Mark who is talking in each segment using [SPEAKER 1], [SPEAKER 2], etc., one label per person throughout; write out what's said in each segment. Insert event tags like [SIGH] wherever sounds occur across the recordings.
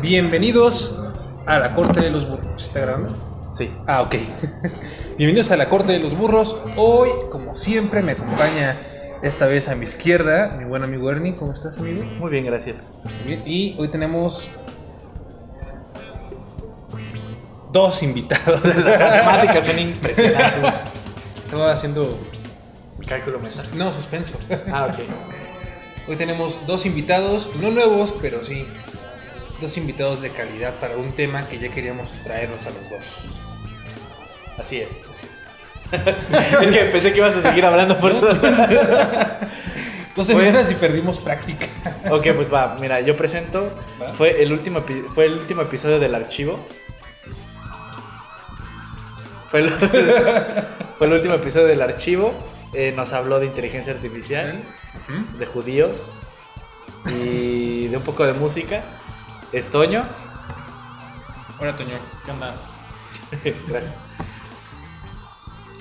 [SPEAKER 1] Bienvenidos a la Corte de los Burros. ¿Está grabando?
[SPEAKER 2] Sí.
[SPEAKER 1] Ah, ok. [LAUGHS] Bienvenidos a la Corte de los Burros. Hoy, como siempre, me acompaña esta vez a mi izquierda mi buen amigo Ernie. ¿Cómo estás, amigo?
[SPEAKER 2] Muy bien, gracias.
[SPEAKER 1] Muy bien. Y hoy tenemos dos invitados. [LAUGHS]
[SPEAKER 2] Las matemáticas son impresionantes. [LAUGHS]
[SPEAKER 1] Estaba haciendo...
[SPEAKER 2] Cálculo mental.
[SPEAKER 1] No, suspenso.
[SPEAKER 2] Ah, ok.
[SPEAKER 1] Hoy tenemos dos invitados, no nuevos, pero sí, dos invitados de calidad para un tema que ya queríamos traernos a los dos.
[SPEAKER 2] Así es.
[SPEAKER 1] Así es. [LAUGHS]
[SPEAKER 2] es que pensé que ibas a seguir hablando por
[SPEAKER 1] Dos
[SPEAKER 2] Pues-
[SPEAKER 1] semanas y perdimos práctica.
[SPEAKER 2] Ok, pues va, mira, yo presento.
[SPEAKER 1] ¿Va?
[SPEAKER 2] Fue el último fue el último episodio del archivo. Fue el, [LAUGHS] fue el último episodio del archivo. Eh, nos habló de inteligencia artificial, de judíos y de un poco de música. Estoño.
[SPEAKER 1] Hola, Toño. ¿Qué onda? [LAUGHS]
[SPEAKER 2] Gracias.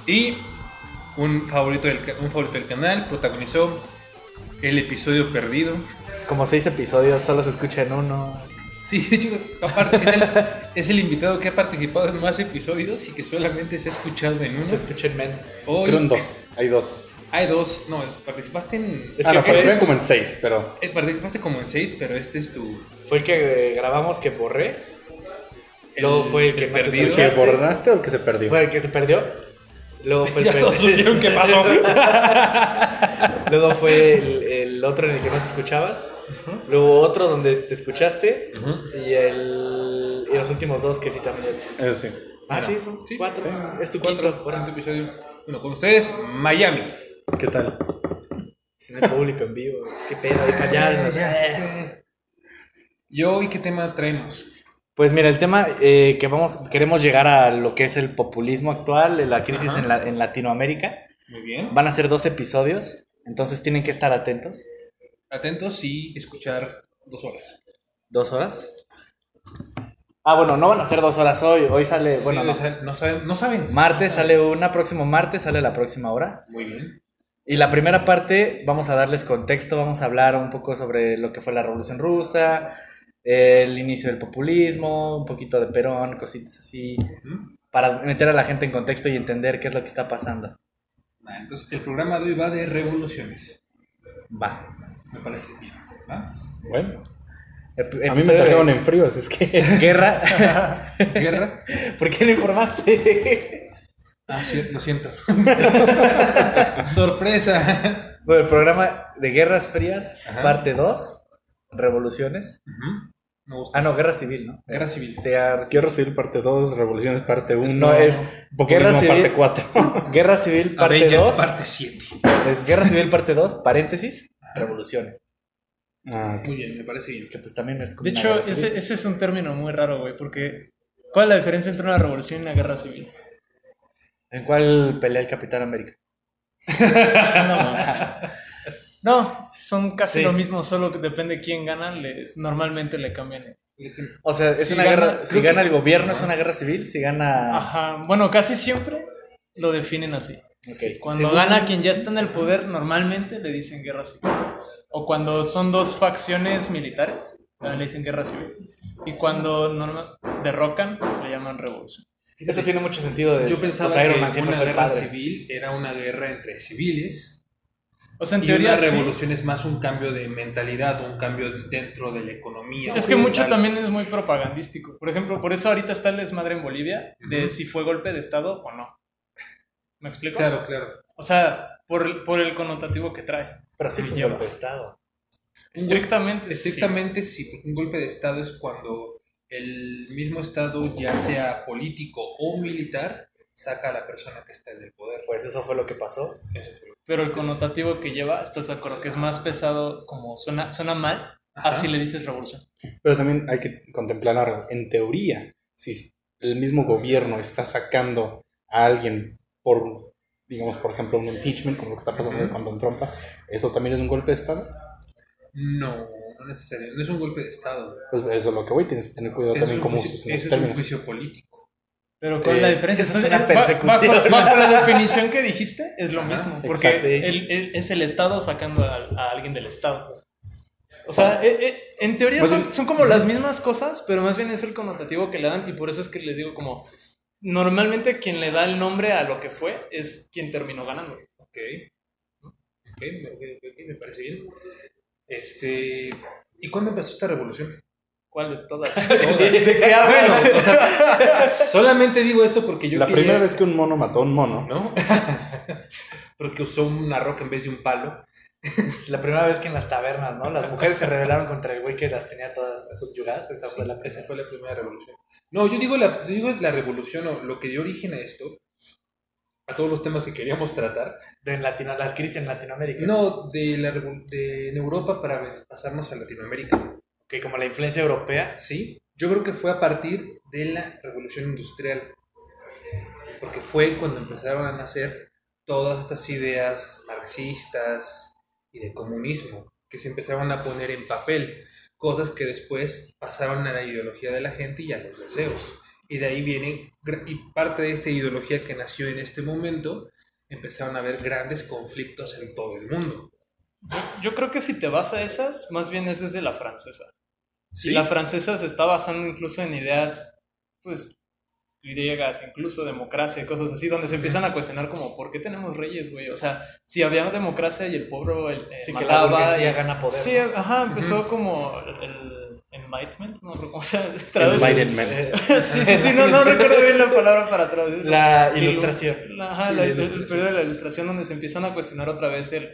[SPEAKER 1] Y un favorito, del, un favorito del canal protagonizó el episodio perdido.
[SPEAKER 2] Como seis episodios, solo se escucha en uno.
[SPEAKER 1] Sí, de hecho, aparte, es el, es el invitado que ha participado en más episodios y que solamente se ha escuchado en uno.
[SPEAKER 2] Se escucha en menos.
[SPEAKER 1] Hoy
[SPEAKER 3] Creo en dos. Hay dos.
[SPEAKER 1] hay dos. No, participaste en.
[SPEAKER 2] Es
[SPEAKER 3] ah,
[SPEAKER 2] que
[SPEAKER 3] no,
[SPEAKER 2] fue-
[SPEAKER 1] este
[SPEAKER 3] como en seis, pero.
[SPEAKER 1] Eh, Participaste como en seis, pero este es tu.
[SPEAKER 2] Fue el que grabamos que borré. Luego fue el que
[SPEAKER 1] perdido.
[SPEAKER 3] ¿El que borraste o el que se perdió?
[SPEAKER 2] Fue el que se perdió. Luego fue [LAUGHS] el
[SPEAKER 1] Ya todos
[SPEAKER 2] pendejo. [LAUGHS]
[SPEAKER 1] supieron qué pasó.
[SPEAKER 2] Luego fue el, el otro en el que no te escuchabas. Luego otro donde te escuchaste. Y el y los últimos dos que sí también. ya te-
[SPEAKER 3] Eso sí.
[SPEAKER 2] Ah, sí, son
[SPEAKER 1] Sí.
[SPEAKER 2] cuatro.
[SPEAKER 3] Sí.
[SPEAKER 2] Es tu
[SPEAKER 1] Cuatro,
[SPEAKER 2] quinto.
[SPEAKER 1] cuarto episodio. Bueno, con ustedes, Miami.
[SPEAKER 3] ¿Qué tal?
[SPEAKER 2] Sin el público en vivo. Es que pedo, hay fallaron. eh.
[SPEAKER 1] ¿Y hoy qué tema traemos?
[SPEAKER 2] Pues mira, el tema eh, que vamos, queremos llegar a lo que es el populismo actual, la crisis en, la- en Latinoamérica.
[SPEAKER 1] Muy bien.
[SPEAKER 2] Van a ser dos episodios, entonces tienen que estar atentos.
[SPEAKER 1] Atentos y escuchar dos horas.
[SPEAKER 2] ¿Dos horas? Ah, bueno, no van a ser dos horas hoy. Hoy sale, bueno,
[SPEAKER 1] Sí,
[SPEAKER 2] no.
[SPEAKER 1] o sea, no saben. No saben.
[SPEAKER 2] Martes sale una, próximo martes sale la próxima hora.
[SPEAKER 1] Muy bien.
[SPEAKER 2] Y la primera parte vamos a darles contexto, vamos a hablar un poco sobre lo que fue la Revolución Rusa, el inicio del populismo, un poquito de Perón, cositas así, para meter a la gente en contexto y entender qué es lo que está pasando.
[SPEAKER 1] Ah, entonces, el programa de hoy va de revoluciones.
[SPEAKER 2] Va.
[SPEAKER 1] Me parece bien. ¿Va?
[SPEAKER 3] Bueno. A mí me trajeron en frío, así es que. [LAUGHS]
[SPEAKER 2] Guerra. [LAUGHS]
[SPEAKER 1] Guerra.
[SPEAKER 2] ¿Por qué no informaste? [LAUGHS]
[SPEAKER 1] Ah, sí, lo siento. Sorpresa.
[SPEAKER 2] bueno, el programa de Guerras Frías,
[SPEAKER 1] Ajá.
[SPEAKER 2] parte 2, Revoluciones.
[SPEAKER 1] Ujú. Me gusta.
[SPEAKER 2] Ah, no, Guerra Civil, ¿no?
[SPEAKER 1] Guerra civil.
[SPEAKER 2] Guerra Civil.
[SPEAKER 3] Guerra Civil parte 2, Revoluciones parte 1.
[SPEAKER 2] No, es Guerra Civil.
[SPEAKER 3] parte 4.
[SPEAKER 2] Guerra Civil parte
[SPEAKER 1] Avengers
[SPEAKER 2] 2.
[SPEAKER 1] parte 7.
[SPEAKER 2] Es Guerra Civil parte 2, paréntesis, revoluciones.
[SPEAKER 3] ah,
[SPEAKER 1] Muy bien, me parece bien.
[SPEAKER 2] Que pues también es como
[SPEAKER 4] De hecho, ese, ese es un término muy raro, güey, porque ¿cuál es la diferencia entre una revolución y una guerra civil?
[SPEAKER 2] ¿En cuál pelea el Capitán América? [LAUGHS]
[SPEAKER 4] No, son casi
[SPEAKER 2] Sí.
[SPEAKER 4] lo mismo, solo que depende quién gana, les, normalmente le cambian.
[SPEAKER 2] O sea, es
[SPEAKER 4] Si
[SPEAKER 2] una
[SPEAKER 4] gana-
[SPEAKER 2] guerra. Si gana
[SPEAKER 4] que-
[SPEAKER 2] el gobierno, es una guerra civil. Si gana.
[SPEAKER 4] Ajá, bueno, casi siempre lo definen así. Cuando
[SPEAKER 2] Según-
[SPEAKER 4] gana quien ya está en el poder, normalmente le dicen guerra civil. O cuando son dos facciones militares, también le dicen guerra civil. Y cuando norma- derrocan, le llaman revolución.
[SPEAKER 2] Eso tiene mucho sentido. De,
[SPEAKER 1] Yo pensaba
[SPEAKER 2] pues, Iron
[SPEAKER 1] que
[SPEAKER 2] Man
[SPEAKER 1] una guerra
[SPEAKER 2] padre.
[SPEAKER 1] civil era una guerra entre civiles
[SPEAKER 4] O sea, en
[SPEAKER 1] y
[SPEAKER 4] teoría
[SPEAKER 1] una
[SPEAKER 4] sí.
[SPEAKER 1] revolución es más un cambio de mentalidad o un cambio dentro de la economía.
[SPEAKER 4] Es que mucho también es muy propagandístico. Por ejemplo, por eso ahorita está el desmadre en Bolivia de si fue golpe de Estado o no. ¿Me explico?
[SPEAKER 1] Claro, claro.
[SPEAKER 4] O sea, por el, por el connotativo que trae.
[SPEAKER 2] Pero sí fue un golpe de Estado.
[SPEAKER 4] Estrictamente, sí.
[SPEAKER 1] Estrictamente sí, porque un golpe de Estado es cuando el mismo Estado, ya sea político o militar, saca a la persona que está en el poder.
[SPEAKER 2] Pues eso fue lo que pasó.
[SPEAKER 1] Eso fue lo que-
[SPEAKER 4] Pero el connotativo que lleva, ¿estás de acuerdo? Que es más pesado, como suena, suena mal,
[SPEAKER 1] Ajá.
[SPEAKER 4] así le dices revolución.
[SPEAKER 3] Pero también hay que contemplar algo. En teoría, si el mismo gobierno está sacando a alguien por, digamos, por ejemplo, un impeachment, como lo que está pasando
[SPEAKER 1] Ujú.
[SPEAKER 3] con Don Trump, ¿eso también es un golpe de Estado?
[SPEAKER 1] No, no necesariamente, no es un golpe de Estado.
[SPEAKER 3] Pues eso es lo que voy, tienes que tener cuidado
[SPEAKER 1] Eso
[SPEAKER 3] también usas los
[SPEAKER 1] eso es un
[SPEAKER 3] términos.
[SPEAKER 1] juicio político.
[SPEAKER 4] Pero ¿cuál es la
[SPEAKER 2] Eh,
[SPEAKER 4] diferencia?
[SPEAKER 2] eso es una persecución.
[SPEAKER 4] Bajo, la [LAUGHS] definición que dijiste, es lo
[SPEAKER 1] Ajá,
[SPEAKER 4] mismo. Porque
[SPEAKER 2] exacto.
[SPEAKER 4] el- el- es el Estado sacando a, a alguien del Estado. O sea, eh, eh, en teoría
[SPEAKER 3] Pues
[SPEAKER 4] son, son como las mismas cosas, pero más bien es el connotativo que le dan. Y por eso es que les digo como... Normalmente quien le da el nombre a lo que fue es quien terminó ganando.
[SPEAKER 1] Ok. Ok, me- ok, ok, me parece bien. Este. ¿Y cuándo empezó esta revolución?
[SPEAKER 4] ¿Cuál de todas? [LAUGHS]
[SPEAKER 1] Todas.
[SPEAKER 4] ¿De qué
[SPEAKER 1] Bueno,
[SPEAKER 4] hablas?
[SPEAKER 1] o sea, [LAUGHS] solamente digo esto porque yo
[SPEAKER 3] La
[SPEAKER 1] quería-
[SPEAKER 3] primera vez que un mono mató a un mono,
[SPEAKER 1] ¿no? [LAUGHS] porque usó una roca en vez de un palo.
[SPEAKER 2] Es la primera vez que en las tabernas, ¿no? Las mujeres se rebelaron contra el güey que las tenía todas subyugadas. Esa fue la
[SPEAKER 1] Esa fue la primera revolución. No, yo digo la, yo digo la revolución o lo que dio origen a esto, a todos los temas que queríamos tratar.
[SPEAKER 2] De Latino, la crisis en Latinoamérica.
[SPEAKER 1] No, de, la, de en Europa para pasarnos a Latinoamérica.
[SPEAKER 2] Que como la influencia europea.
[SPEAKER 1] Sí, yo creo que fue a partir de la revolución industrial. Porque fue cuando empezaron a nacer todas estas ideas marxistas y de comunismo que se empezaron a poner en papel. Cosas que después pasaron a la ideología de la gente y a los deseos. Y de ahí viene, y parte de esta ideología que nació en este momento, empezaron a haber grandes conflictos en todo el mundo.
[SPEAKER 4] Yo, yo creo que si te vas a esas, más bien es desde la francesa.
[SPEAKER 1] ¿Sí?
[SPEAKER 4] Y la francesa se está basando incluso en ideas, pues, griegas, incluso democracia y cosas así, donde se empiezan a cuestionar como, ¿por qué tenemos reyes, güey? O sea, si había democracia y el pueblo el, eh,
[SPEAKER 2] Sí, que la
[SPEAKER 4] mataba y-
[SPEAKER 2] gana poder.
[SPEAKER 4] Sí,
[SPEAKER 2] ¿no?
[SPEAKER 4] ajá, empezó como el enlightenment, no, o sea, [LAUGHS] traduce-
[SPEAKER 3] Enlightenment. [LAUGHS]
[SPEAKER 4] sí, sí, sí, no, no recuerdo bien la palabra para traducir.
[SPEAKER 2] La ilustración.
[SPEAKER 4] la- ajá, la- el, el periodo de la ilustración donde se empiezan a cuestionar otra vez el,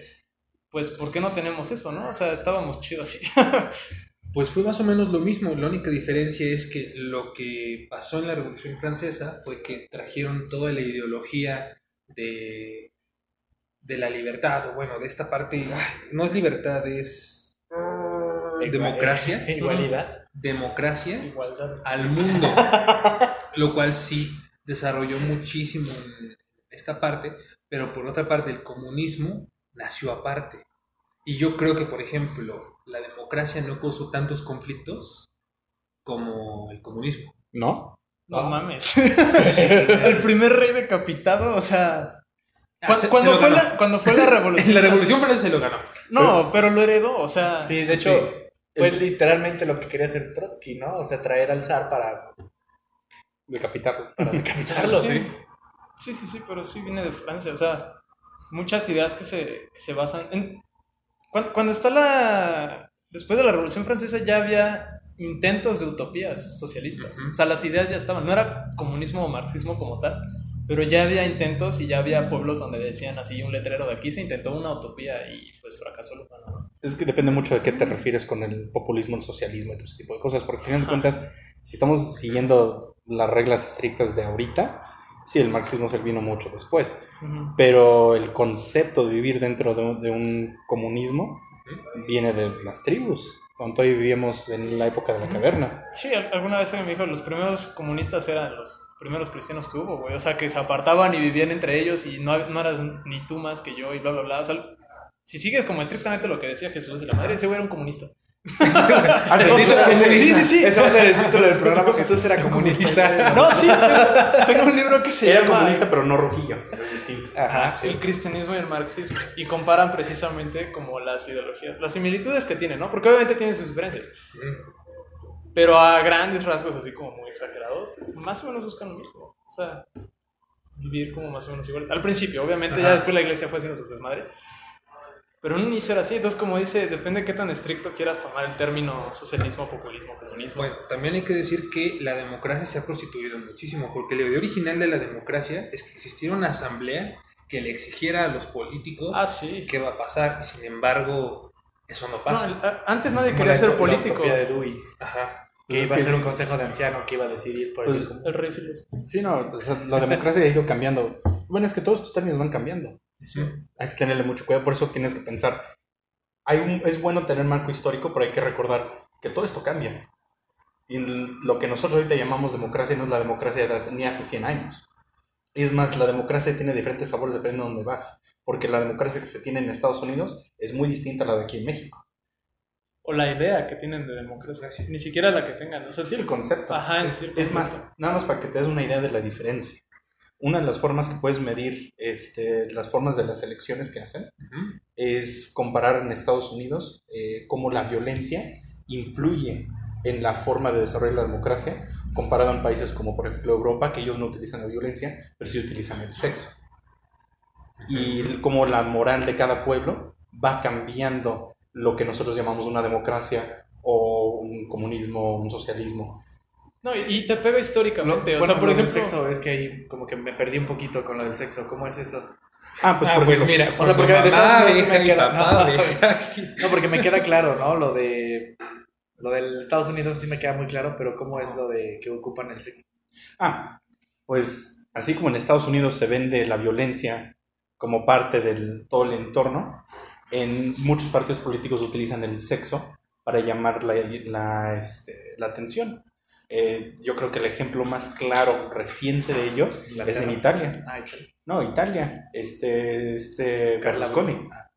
[SPEAKER 4] pues, ¿por qué no tenemos eso, no? O sea, estábamos chidos así. [LAUGHS]
[SPEAKER 1] Pues fue más o menos lo mismo. La única diferencia es que lo que pasó en la Revolución Francesa fue que trajeron toda la ideología de, de la libertad, o bueno, de esta parte, ay, no es libertad, es democracia. [LAUGHS]
[SPEAKER 2] Igualdad.
[SPEAKER 1] democracia
[SPEAKER 4] Igualdad.
[SPEAKER 1] al mundo, [LAUGHS] lo cual sí desarrolló muchísimo en esta parte, pero por otra parte el comunismo nació aparte. Y yo creo que, por ejemplo, la democracia no causó tantos conflictos como el comunismo.
[SPEAKER 3] ¿no?
[SPEAKER 4] No
[SPEAKER 2] No.
[SPEAKER 4] mames. [LAUGHS] el primer rey decapitado, o sea.
[SPEAKER 1] Ah,
[SPEAKER 4] cu-
[SPEAKER 1] se-
[SPEAKER 4] cuando,
[SPEAKER 1] se
[SPEAKER 4] fue la, cuando fue la revolución.
[SPEAKER 1] la revolución francesa se lo ganó.
[SPEAKER 4] No, pero lo heredó, o sea.
[SPEAKER 2] Sí, de hecho, fue literalmente lo que quería hacer Trotsky, ¿no? O sea, traer al zar para,
[SPEAKER 3] Decapitarlo.
[SPEAKER 2] para decapitarlo. [LAUGHS]
[SPEAKER 4] Sí. Sí, sí, sí, pero sí viene de Francia. O sea, muchas ideas que se, que se basan en... Cuando, cuando está la... Después de la Revolución Francesa ya había intentos de utopías socialistas.
[SPEAKER 1] Ujú.
[SPEAKER 4] O sea, las ideas ya estaban. No era comunismo o marxismo como tal, pero ya había intentos y ya había pueblos donde decían así un letrero de aquí se intentó una utopía y pues fracasó lo humano. ¿no?
[SPEAKER 3] Es que depende mucho de qué te refieres con el populismo, el socialismo y todo ese tipo de cosas, porque al final de cuentas, si estamos siguiendo las reglas estrictas de ahorita, sí, el marxismo se vino mucho después, pero el concepto de vivir dentro de un, de un comunismo viene de las tribus, cuando todavía vivíamos en la época de la caverna.
[SPEAKER 4] Sí, al- alguna vez me dijo, los primeros comunistas eran los primeros cristianos que hubo, güey. O sea, que se apartaban y vivían entre ellos y no, no eras ni tú más que yo y bla, bla, bla. O sea, si sigues como estrictamente lo que decía Jesús de la madre, ese güey era un comunista.
[SPEAKER 2] Ah, sí,
[SPEAKER 4] Sí,
[SPEAKER 2] sí. Ese va a ser el título del programa. Jesús era comunista.
[SPEAKER 4] No, sí, tengo, tengo un libro que se
[SPEAKER 3] Era
[SPEAKER 4] llama
[SPEAKER 3] comunista, pero no rojillo, es distinto.
[SPEAKER 2] Ajá,
[SPEAKER 4] Ajá, el cristianismo y el marxismo. Y comparan precisamente como las ideologías, las similitudes que tienen, ¿no? Porque obviamente tienen sus diferencias. Pero a grandes rasgos, así como muy exagerado, más o menos buscan lo mismo. O sea, vivir como más o menos igual. Al principio, obviamente, ya después la iglesia fue haciendo sus desmadres. Pero en un inicio era así. Entonces, como dice, depende de qué tan estricto quieras tomar el término socialismo, populismo, comunismo.
[SPEAKER 1] Bueno, también hay que decir que la democracia se ha prostituido muchísimo, porque la idea original de la democracia es que existiera una asamblea que le exigiera a los políticos
[SPEAKER 4] ah, sí.
[SPEAKER 1] qué va a pasar, y sin embargo, eso no
[SPEAKER 4] No,
[SPEAKER 1] pasa.
[SPEAKER 4] el- a- antes nadie
[SPEAKER 2] Como
[SPEAKER 4] quería
[SPEAKER 2] la
[SPEAKER 4] ser político.
[SPEAKER 2] de Dewey,
[SPEAKER 1] Ajá.
[SPEAKER 2] que
[SPEAKER 3] Pues
[SPEAKER 2] iba a ser un consejo de anciano que iba a decidir por el
[SPEAKER 3] Pues-
[SPEAKER 2] común.
[SPEAKER 4] El rey filósofo.
[SPEAKER 3] Sí, no, o sea, la democracia ha ido cambiando. Bueno, es que todos estos términos van cambiando. Hay que tenerle mucho cuidado, por eso tienes que pensar. Hay un, es bueno tener marco histórico, pero hay que recordar que todo esto cambia. Y lo que nosotros ahorita llamamos democracia no es la democracia de hace- ni hace 100 años. Y es más, la democracia tiene diferentes sabores dependiendo de dónde vas. Porque la democracia que se tiene en Estados Unidos es muy distinta a la de aquí en México.
[SPEAKER 4] o la idea que tienen de democracia, ni siquiera la que tengan. O sea,
[SPEAKER 3] Sí, el concepto.
[SPEAKER 4] Ajá, sí, el
[SPEAKER 3] Es
[SPEAKER 4] concepto.
[SPEAKER 3] más, nada más para que te des una idea de la diferencia. Una de las formas que puedes medir este, las formas de las elecciones que hacen
[SPEAKER 1] Ujú.
[SPEAKER 3] es comparar en Estados Unidos eh, cómo la violencia influye en la forma de desarrollo de la democracia, comparado en países como por ejemplo Europa, que ellos no utilizan la violencia, pero sí utilizan el sexo. Y cómo la moral de cada pueblo va cambiando lo que nosotros llamamos una democracia o un comunismo, un socialismo.
[SPEAKER 4] No, y, te pega históricamente. o
[SPEAKER 2] bueno,
[SPEAKER 4] sea, por ejemplo,
[SPEAKER 2] sexo, es que ahí como que me perdí un poquito con lo del sexo. ¿Cómo es eso?
[SPEAKER 3] Ah, pues
[SPEAKER 1] ah, pues mira,
[SPEAKER 2] o sea, porque de Estados Unidos me queda-
[SPEAKER 1] papá
[SPEAKER 2] no. [LAUGHS] No, porque me queda claro, ¿no? Lo de lo del Estados Unidos sí me queda muy claro, pero ¿cómo es lo de que ocupan el sexo?
[SPEAKER 3] Ah, pues así como en Estados Unidos se vende la violencia como parte del todo el entorno, en muchos partidos políticos utilizan el sexo para llamar la, la, este, la atención. Eh, yo creo que el ejemplo más claro, reciente de ello es en Italia.
[SPEAKER 2] Ah, Italia.
[SPEAKER 3] No, Italia. Este, este Berlusconi.
[SPEAKER 2] Ah.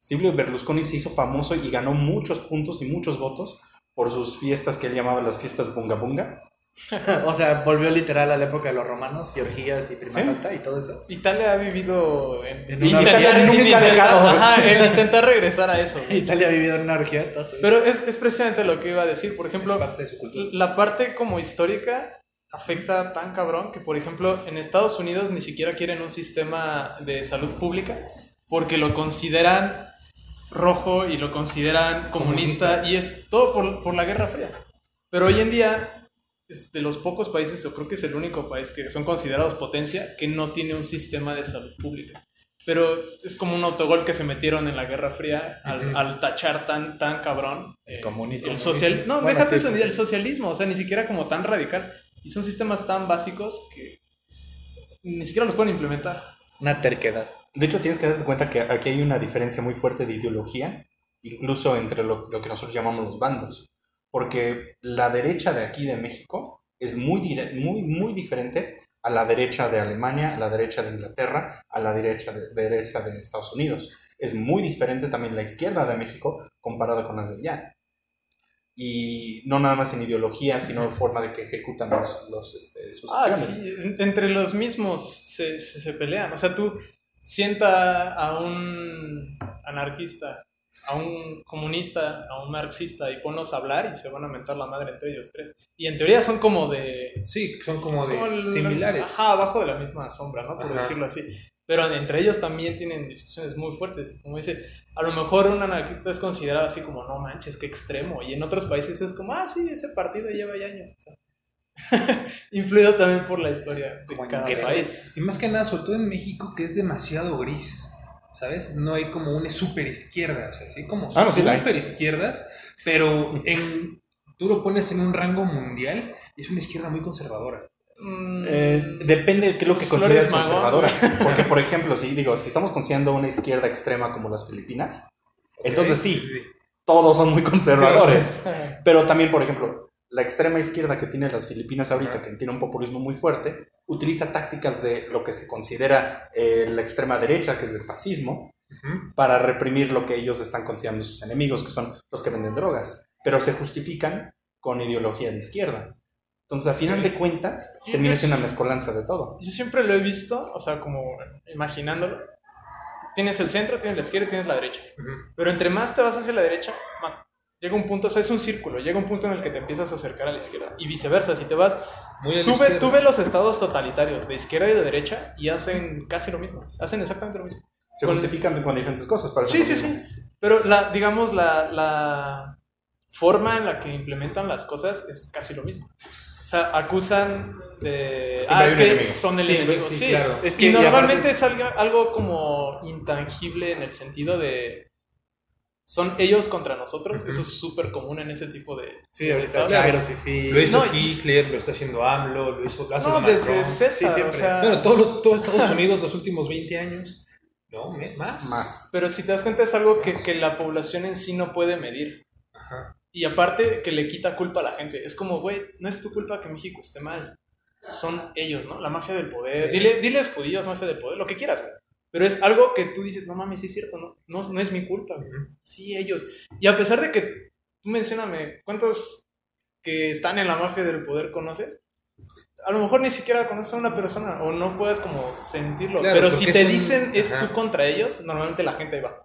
[SPEAKER 3] Silvio Berlusconi se hizo famoso y ganó muchos puntos y muchos votos por sus fiestas que él llamaba las fiestas bunga bunga. [LAUGHS]
[SPEAKER 2] o sea, volvió literal a la época de los romanos y orgías y prima
[SPEAKER 3] Sí.
[SPEAKER 2] nocta y todo eso.
[SPEAKER 4] Italia ha vivido en,
[SPEAKER 2] una-
[SPEAKER 3] Italia
[SPEAKER 4] en
[SPEAKER 3] nunca ha
[SPEAKER 4] intentar-
[SPEAKER 3] dejado.
[SPEAKER 4] ajá, en intentar regresar a eso.
[SPEAKER 2] Italia ha vivido en una orgía.
[SPEAKER 4] Pero es, es precisamente lo que iba a decir. Por ejemplo,
[SPEAKER 1] parte de
[SPEAKER 4] la parte como histórica afecta tan cabrón que, por ejemplo, en Estados Unidos ni siquiera quieren un sistema de salud pública porque lo consideran rojo y lo consideran comunista, y es todo por, por la Guerra Fría. Pero hoy en día es de los pocos países, yo creo que es el único país que son considerados potencia que no tiene un sistema de salud pública. Pero es como un autogol que se metieron en la Guerra Fría al, tachar tan, tan cabrón eh,
[SPEAKER 2] El comunismo.
[SPEAKER 4] el social no
[SPEAKER 2] Bueno,
[SPEAKER 4] déjate
[SPEAKER 2] sí,
[SPEAKER 4] eso
[SPEAKER 2] sí,
[SPEAKER 4] el socialismo o sea ni siquiera como tan radical y son sistemas tan básicos que ni siquiera los pueden implementar
[SPEAKER 2] Una terquedad.
[SPEAKER 3] De hecho, tienes que darte cuenta que aquí hay una diferencia muy fuerte de ideología, incluso entre lo, lo que nosotros llamamos los bandos. Porque la derecha de aquí de México es muy, muy, muy diferente a la derecha de Alemania, a la derecha de Inglaterra, a la derecha de, derecha de Estados Unidos. Es muy diferente también la izquierda de México comparada con las de allá. Y no nada más en ideología, sino en forma de que ejecutan los, los, este, sus
[SPEAKER 4] ah
[SPEAKER 3] acciones.
[SPEAKER 4] sí en- entre los mismos se, se, se pelean o sea tú sienta a un anarquista a un comunista a un marxista y ponlos a hablar y se van a mentar la madre entre ellos tres y en teoría son como de
[SPEAKER 1] Sí, son como de
[SPEAKER 4] como el-
[SPEAKER 1] similares.
[SPEAKER 4] Ajá, abajo de la misma sombra, ¿no? Por
[SPEAKER 1] Ajá.
[SPEAKER 4] decirlo así. Pero entre ellos también tienen discusiones muy fuertes. Como dice, a lo mejor un anarquista es considerado así como, no manches, qué extremo. Y en otros países es como, ah, sí, ese partido lleva ya años. O sea, [LAUGHS] influido también por la historia de
[SPEAKER 2] Como
[SPEAKER 4] cada país.
[SPEAKER 1] Y más que nada, sobre todo en México, que es demasiado gris. ¿Sabes? No hay como una super izquierda. O sea, sí hay como
[SPEAKER 3] Ah, no, sí
[SPEAKER 1] super izquierdas, pero en, tú lo pones en un rango mundial y es una izquierda muy conservadora.
[SPEAKER 4] Mm,
[SPEAKER 3] Eh, depende de qué es lo que
[SPEAKER 4] Magón.
[SPEAKER 3] conservadora. [LAUGHS] Porque, por ejemplo, si digo, si estamos considerando una izquierda extrema como las Filipinas, entonces sí, todos son muy conservadores. Pero también, por ejemplo, la extrema izquierda que tiene las Filipinas ahorita, que tiene un populismo muy fuerte, utiliza tácticas de lo que se considera eh, la extrema derecha, que es el fascismo, para reprimir lo que ellos están considerando sus enemigos, que son los que venden drogas. Pero se justifican con ideología de izquierda. Entonces, a final de cuentas, termina siendo una mezcolanza de todo.
[SPEAKER 4] Yo siempre lo he visto, o sea, como imaginándolo. Tienes el centro, tienes la izquierda tienes la derecha.
[SPEAKER 1] Ujú.
[SPEAKER 4] Pero entre más te vas hacia la derecha, más llega un punto, o sea, es un círculo, llega un punto en el que te empiezas a acercar a la izquierda. Y viceversa, si te vas,
[SPEAKER 1] Muy
[SPEAKER 4] tú, ve, tú ve los estados totalitarios de izquierda y de derecha y hacen casi lo mismo, hacen exactamente lo mismo.
[SPEAKER 3] Se
[SPEAKER 4] Con-
[SPEAKER 3] justifican con diferentes cosas. Para
[SPEAKER 4] Sí, sí, sí. Pero la, digamos, la, la forma en la que implementan las cosas es casi lo mismo. O sea, acusan de...
[SPEAKER 3] Siempre
[SPEAKER 4] ah, es que
[SPEAKER 3] enemigo.
[SPEAKER 4] son el
[SPEAKER 1] Sí,
[SPEAKER 4] enemigo.
[SPEAKER 1] sí,
[SPEAKER 4] Sí,
[SPEAKER 1] claro.
[SPEAKER 2] Es que
[SPEAKER 4] y
[SPEAKER 2] y
[SPEAKER 4] normalmente
[SPEAKER 2] aparte-
[SPEAKER 4] es algo, algo como intangible en el sentido de... Son ellos contra nosotros. Eso es súper común en ese tipo de...
[SPEAKER 2] Sí,
[SPEAKER 4] de
[SPEAKER 2] ahorita.
[SPEAKER 1] Lo hizo
[SPEAKER 4] No, y-
[SPEAKER 1] Hitler, lo está haciendo AMLO, lo hizo lo hace
[SPEAKER 4] No,
[SPEAKER 1] Macron.
[SPEAKER 4] desde César,
[SPEAKER 2] Sí, siempre.
[SPEAKER 4] o sea...
[SPEAKER 1] Bueno, todos los- todo Estados [LAUGHS] Unidos los últimos 20 años. No, me- más.
[SPEAKER 3] Más.
[SPEAKER 4] Pero si te das cuenta es algo que, que la población en sí no puede medir.
[SPEAKER 1] Ajá.
[SPEAKER 4] Y aparte que le quita culpa a la gente. Es como, güey, no es tu culpa que México esté mal. Son ellos, ¿no? La mafia del poder. Dile, diles judíos, mafia del poder, lo que quieras, güey. Pero es algo que tú dices, no mames, sí es cierto, no, no, no es mi culpa, güey. Sí, ellos. Y a pesar de que tú mencioname, ¿cuántos que están en la mafia del poder conoces? A lo mejor ni siquiera conoces a una persona o no puedes como sentirlo.
[SPEAKER 1] Claro,
[SPEAKER 4] pero si te
[SPEAKER 1] es un-
[SPEAKER 4] dicen es
[SPEAKER 1] Ajá.
[SPEAKER 4] tú contra ellos, normalmente la gente va.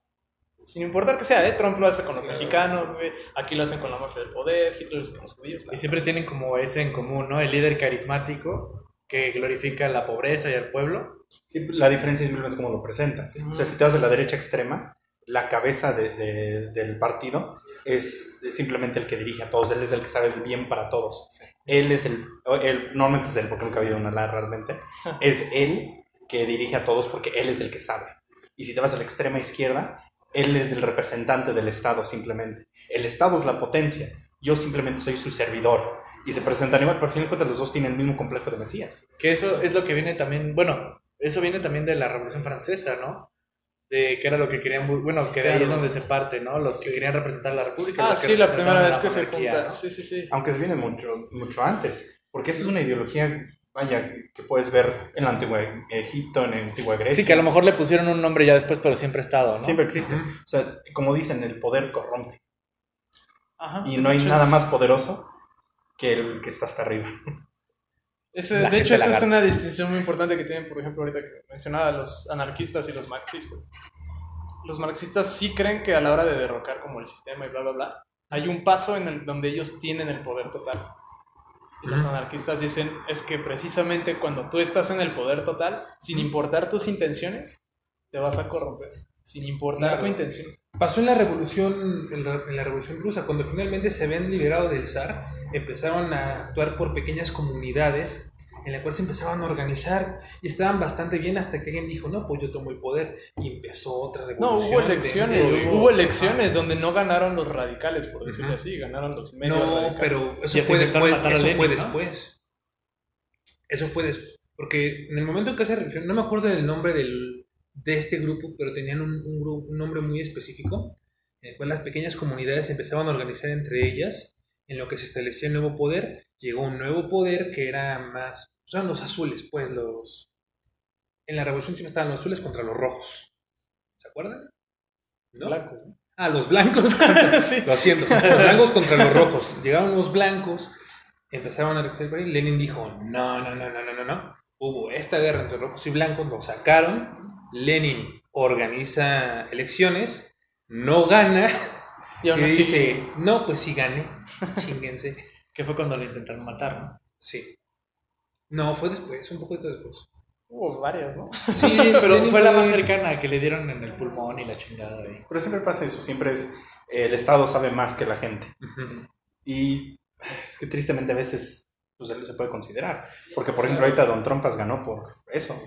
[SPEAKER 4] Sin importar que sea, ¿eh? Trump lo hace con los mexicanos, güey. Aquí lo hacen con la mafia del poder, Hitler lo hace con los judíos.
[SPEAKER 2] Y siempre tienen como ese en común, ¿no? El líder carismático que glorifica la pobreza y al pueblo.
[SPEAKER 3] Sí, la diferencia es simplemente cómo lo presentan. O sea, si te vas a la derecha extrema, la cabeza de- de- del partido es, es simplemente el que dirige a todos. Él es el que sabe el bien para todos. Él es el, él, normalmente es él, porque nunca ha habido una la realmente. Es él que dirige a todos porque él es el que sabe. Y si te vas a la extrema izquierda, él es el representante del Estado simplemente. El Estado es la potencia. Yo simplemente soy su servidor. Y se presentan igual, pero al fin de cuentas los dos tienen el mismo complejo de Mesías.
[SPEAKER 2] Que eso es lo que viene también, bueno, eso viene también de la Revolución Francesa, ¿no? De que era lo que querían, bu- bueno, que de ahí
[SPEAKER 4] Claro.
[SPEAKER 2] es donde se parte, ¿no? Los que querían representar la República.
[SPEAKER 4] Ah,
[SPEAKER 2] los que
[SPEAKER 4] sí, la primera
[SPEAKER 2] la
[SPEAKER 4] vez que se junta.
[SPEAKER 2] ¿no?
[SPEAKER 4] Sí, sí, sí.
[SPEAKER 3] Aunque se viene mucho, mucho antes, porque esa es una ideología, vaya, que puedes ver en la antigua Egipto, en la antigua Grecia.
[SPEAKER 2] Sí, que a lo mejor le pusieron un nombre ya después, pero siempre ha estado, ¿no?
[SPEAKER 3] siempre existe. O sea, como dicen, el poder corrompe.
[SPEAKER 4] Ajá.
[SPEAKER 3] Y no hay nada más poderoso que el que está hasta arriba. [LAUGHS]
[SPEAKER 4] Ese, de hecho, esa es una distinción muy importante que tienen, por ejemplo, ahorita que mencionaba los anarquistas y los marxistas. Los marxistas sí creen que a la hora de derrocar como el sistema y bla, bla, bla, hay un paso en el donde ellos tienen el poder total. Y los anarquistas dicen es que precisamente cuando tú estás en el poder total, sin importar tus intenciones, te vas a corromper. Sin importar
[SPEAKER 1] Claro.
[SPEAKER 4] tu intención.
[SPEAKER 1] Pasó en la revolución, en la, en la revolución rusa, cuando finalmente se habían liberado del zar, empezaron a actuar por pequeñas comunidades en las cuales se empezaban a organizar y estaban bastante bien hasta que alguien dijo, no, pues yo tomo el poder y empezó otra
[SPEAKER 4] No,
[SPEAKER 1] revolución.
[SPEAKER 4] hubo
[SPEAKER 1] de-
[SPEAKER 4] elecciones.
[SPEAKER 1] sí,
[SPEAKER 4] hubo elecciones donde no ganaron los radicales, por decirlo así, ganaron los medios
[SPEAKER 1] No,
[SPEAKER 4] radicales.
[SPEAKER 1] pero eso fue después.
[SPEAKER 2] matar a
[SPEAKER 1] Eso
[SPEAKER 2] Lenin,
[SPEAKER 1] fue
[SPEAKER 2] ¿no?
[SPEAKER 1] después. Eso fue después. Porque en el momento en que se revolución, no me acuerdo del nombre del, de este grupo, pero tenían un, un nombre muy específico, en el cual las pequeñas comunidades empezaban a organizar entre ellas, en lo que se establecía el nuevo poder. Llegó un nuevo poder que era más. O sea, los azules, pues los. En la revolución siempre estaban los azules contra los rojos. ¿Se acuerdan? ¿No?
[SPEAKER 4] Blancos, ¿no?
[SPEAKER 1] Ah, los blancos contra, [LAUGHS]
[SPEAKER 4] Sí.
[SPEAKER 1] lo siento, los blancos contra los rojos. Llegaron los blancos, empezaron a ahí, Lenin dijo, no, no, no, no, no, no, no. Hubo esta guerra entre rojos y blancos, lo sacaron, Lenin organiza elecciones, no gana,
[SPEAKER 4] Y aún
[SPEAKER 1] y
[SPEAKER 4] así,
[SPEAKER 1] dice, no, pues sí gané, chinguense. [LAUGHS]
[SPEAKER 2] Que fue cuando lo intentaron matar, ¿no?
[SPEAKER 1] Sí. No, fue después, un poquito después.
[SPEAKER 4] hubo varias, ¿no?
[SPEAKER 1] Sí, [LAUGHS]
[SPEAKER 2] Pero
[SPEAKER 1] Lenin
[SPEAKER 2] fue la más cercana que le dieron en el pulmón y la chingada ahí.
[SPEAKER 3] Pero siempre pasa eso, siempre es el Estado sabe más que la gente. Y es que tristemente a veces pues, se puede considerar. Porque, por ejemplo, ahorita Don Trumpas ganó por eso.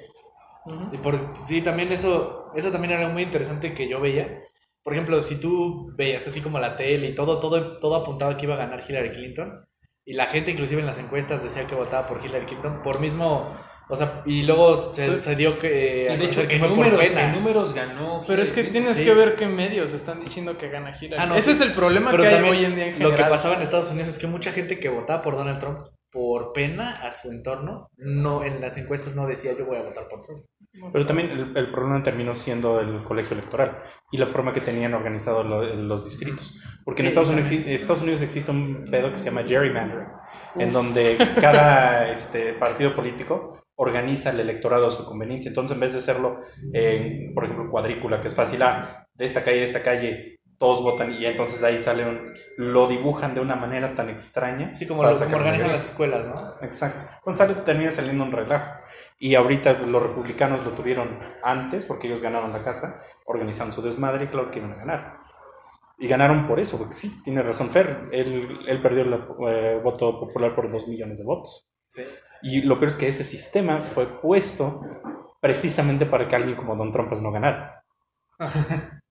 [SPEAKER 2] Y por, sí, también eso, eso también era muy interesante que yo veía. Por ejemplo, si tú veías así como la tele y todo, todo, todo apuntaba que iba a ganar Hillary Clinton, y la gente inclusive en las encuestas decía que votaba por Hillary Clinton, por mismo, o sea, y luego se, se dio que, a
[SPEAKER 1] Y de hecho,
[SPEAKER 2] que
[SPEAKER 1] en
[SPEAKER 2] fue
[SPEAKER 1] números,
[SPEAKER 2] por pena.
[SPEAKER 1] en números ganó.
[SPEAKER 4] Pero es que tienes
[SPEAKER 2] Sí.
[SPEAKER 4] que ver qué medios están diciendo que gana Hillary.
[SPEAKER 2] Ah, no,
[SPEAKER 4] Ese
[SPEAKER 2] sí.
[SPEAKER 4] es el problema
[SPEAKER 2] Pero
[SPEAKER 4] que hay hoy en día en
[SPEAKER 2] lo
[SPEAKER 4] general.
[SPEAKER 2] que pasaba en Estados Unidos es que mucha gente que votaba por Donald Trump por pena a su entorno, no en las encuestas no decía yo voy a votar por Trump.
[SPEAKER 3] Pero también el, el problema terminó siendo el colegio electoral y la forma que tenían organizado lo- los distritos. Porque en Estados Unidos. Estados Unidos existe un pedo que se llama gerrymandering, en donde [LAUGHS] cada este, partido político organiza el electorado a su conveniencia. Entonces, en vez de hacerlo, en, por ejemplo, cuadrícula, que es fácil, ah, de esta calle a esta calle, todos votan y entonces ahí sale un... Lo dibujan de una manera tan extraña.
[SPEAKER 2] Sí, como, lo, como organizan las escuelas, ¿no?
[SPEAKER 3] Exacto. Entonces sale- termina saliendo un relajo. Y ahorita los republicanos lo tuvieron antes, porque ellos ganaron la casa, organizaron su desmadre y claro que iban a ganar. Y ganaron por eso, porque sí, tiene razón Fer. Él, él perdió el eh, voto popular por dos millones de votos.
[SPEAKER 2] Sí.
[SPEAKER 3] Y lo peor es que ese sistema fue puesto precisamente para que alguien como Don Trump no ganara. [LAUGHS]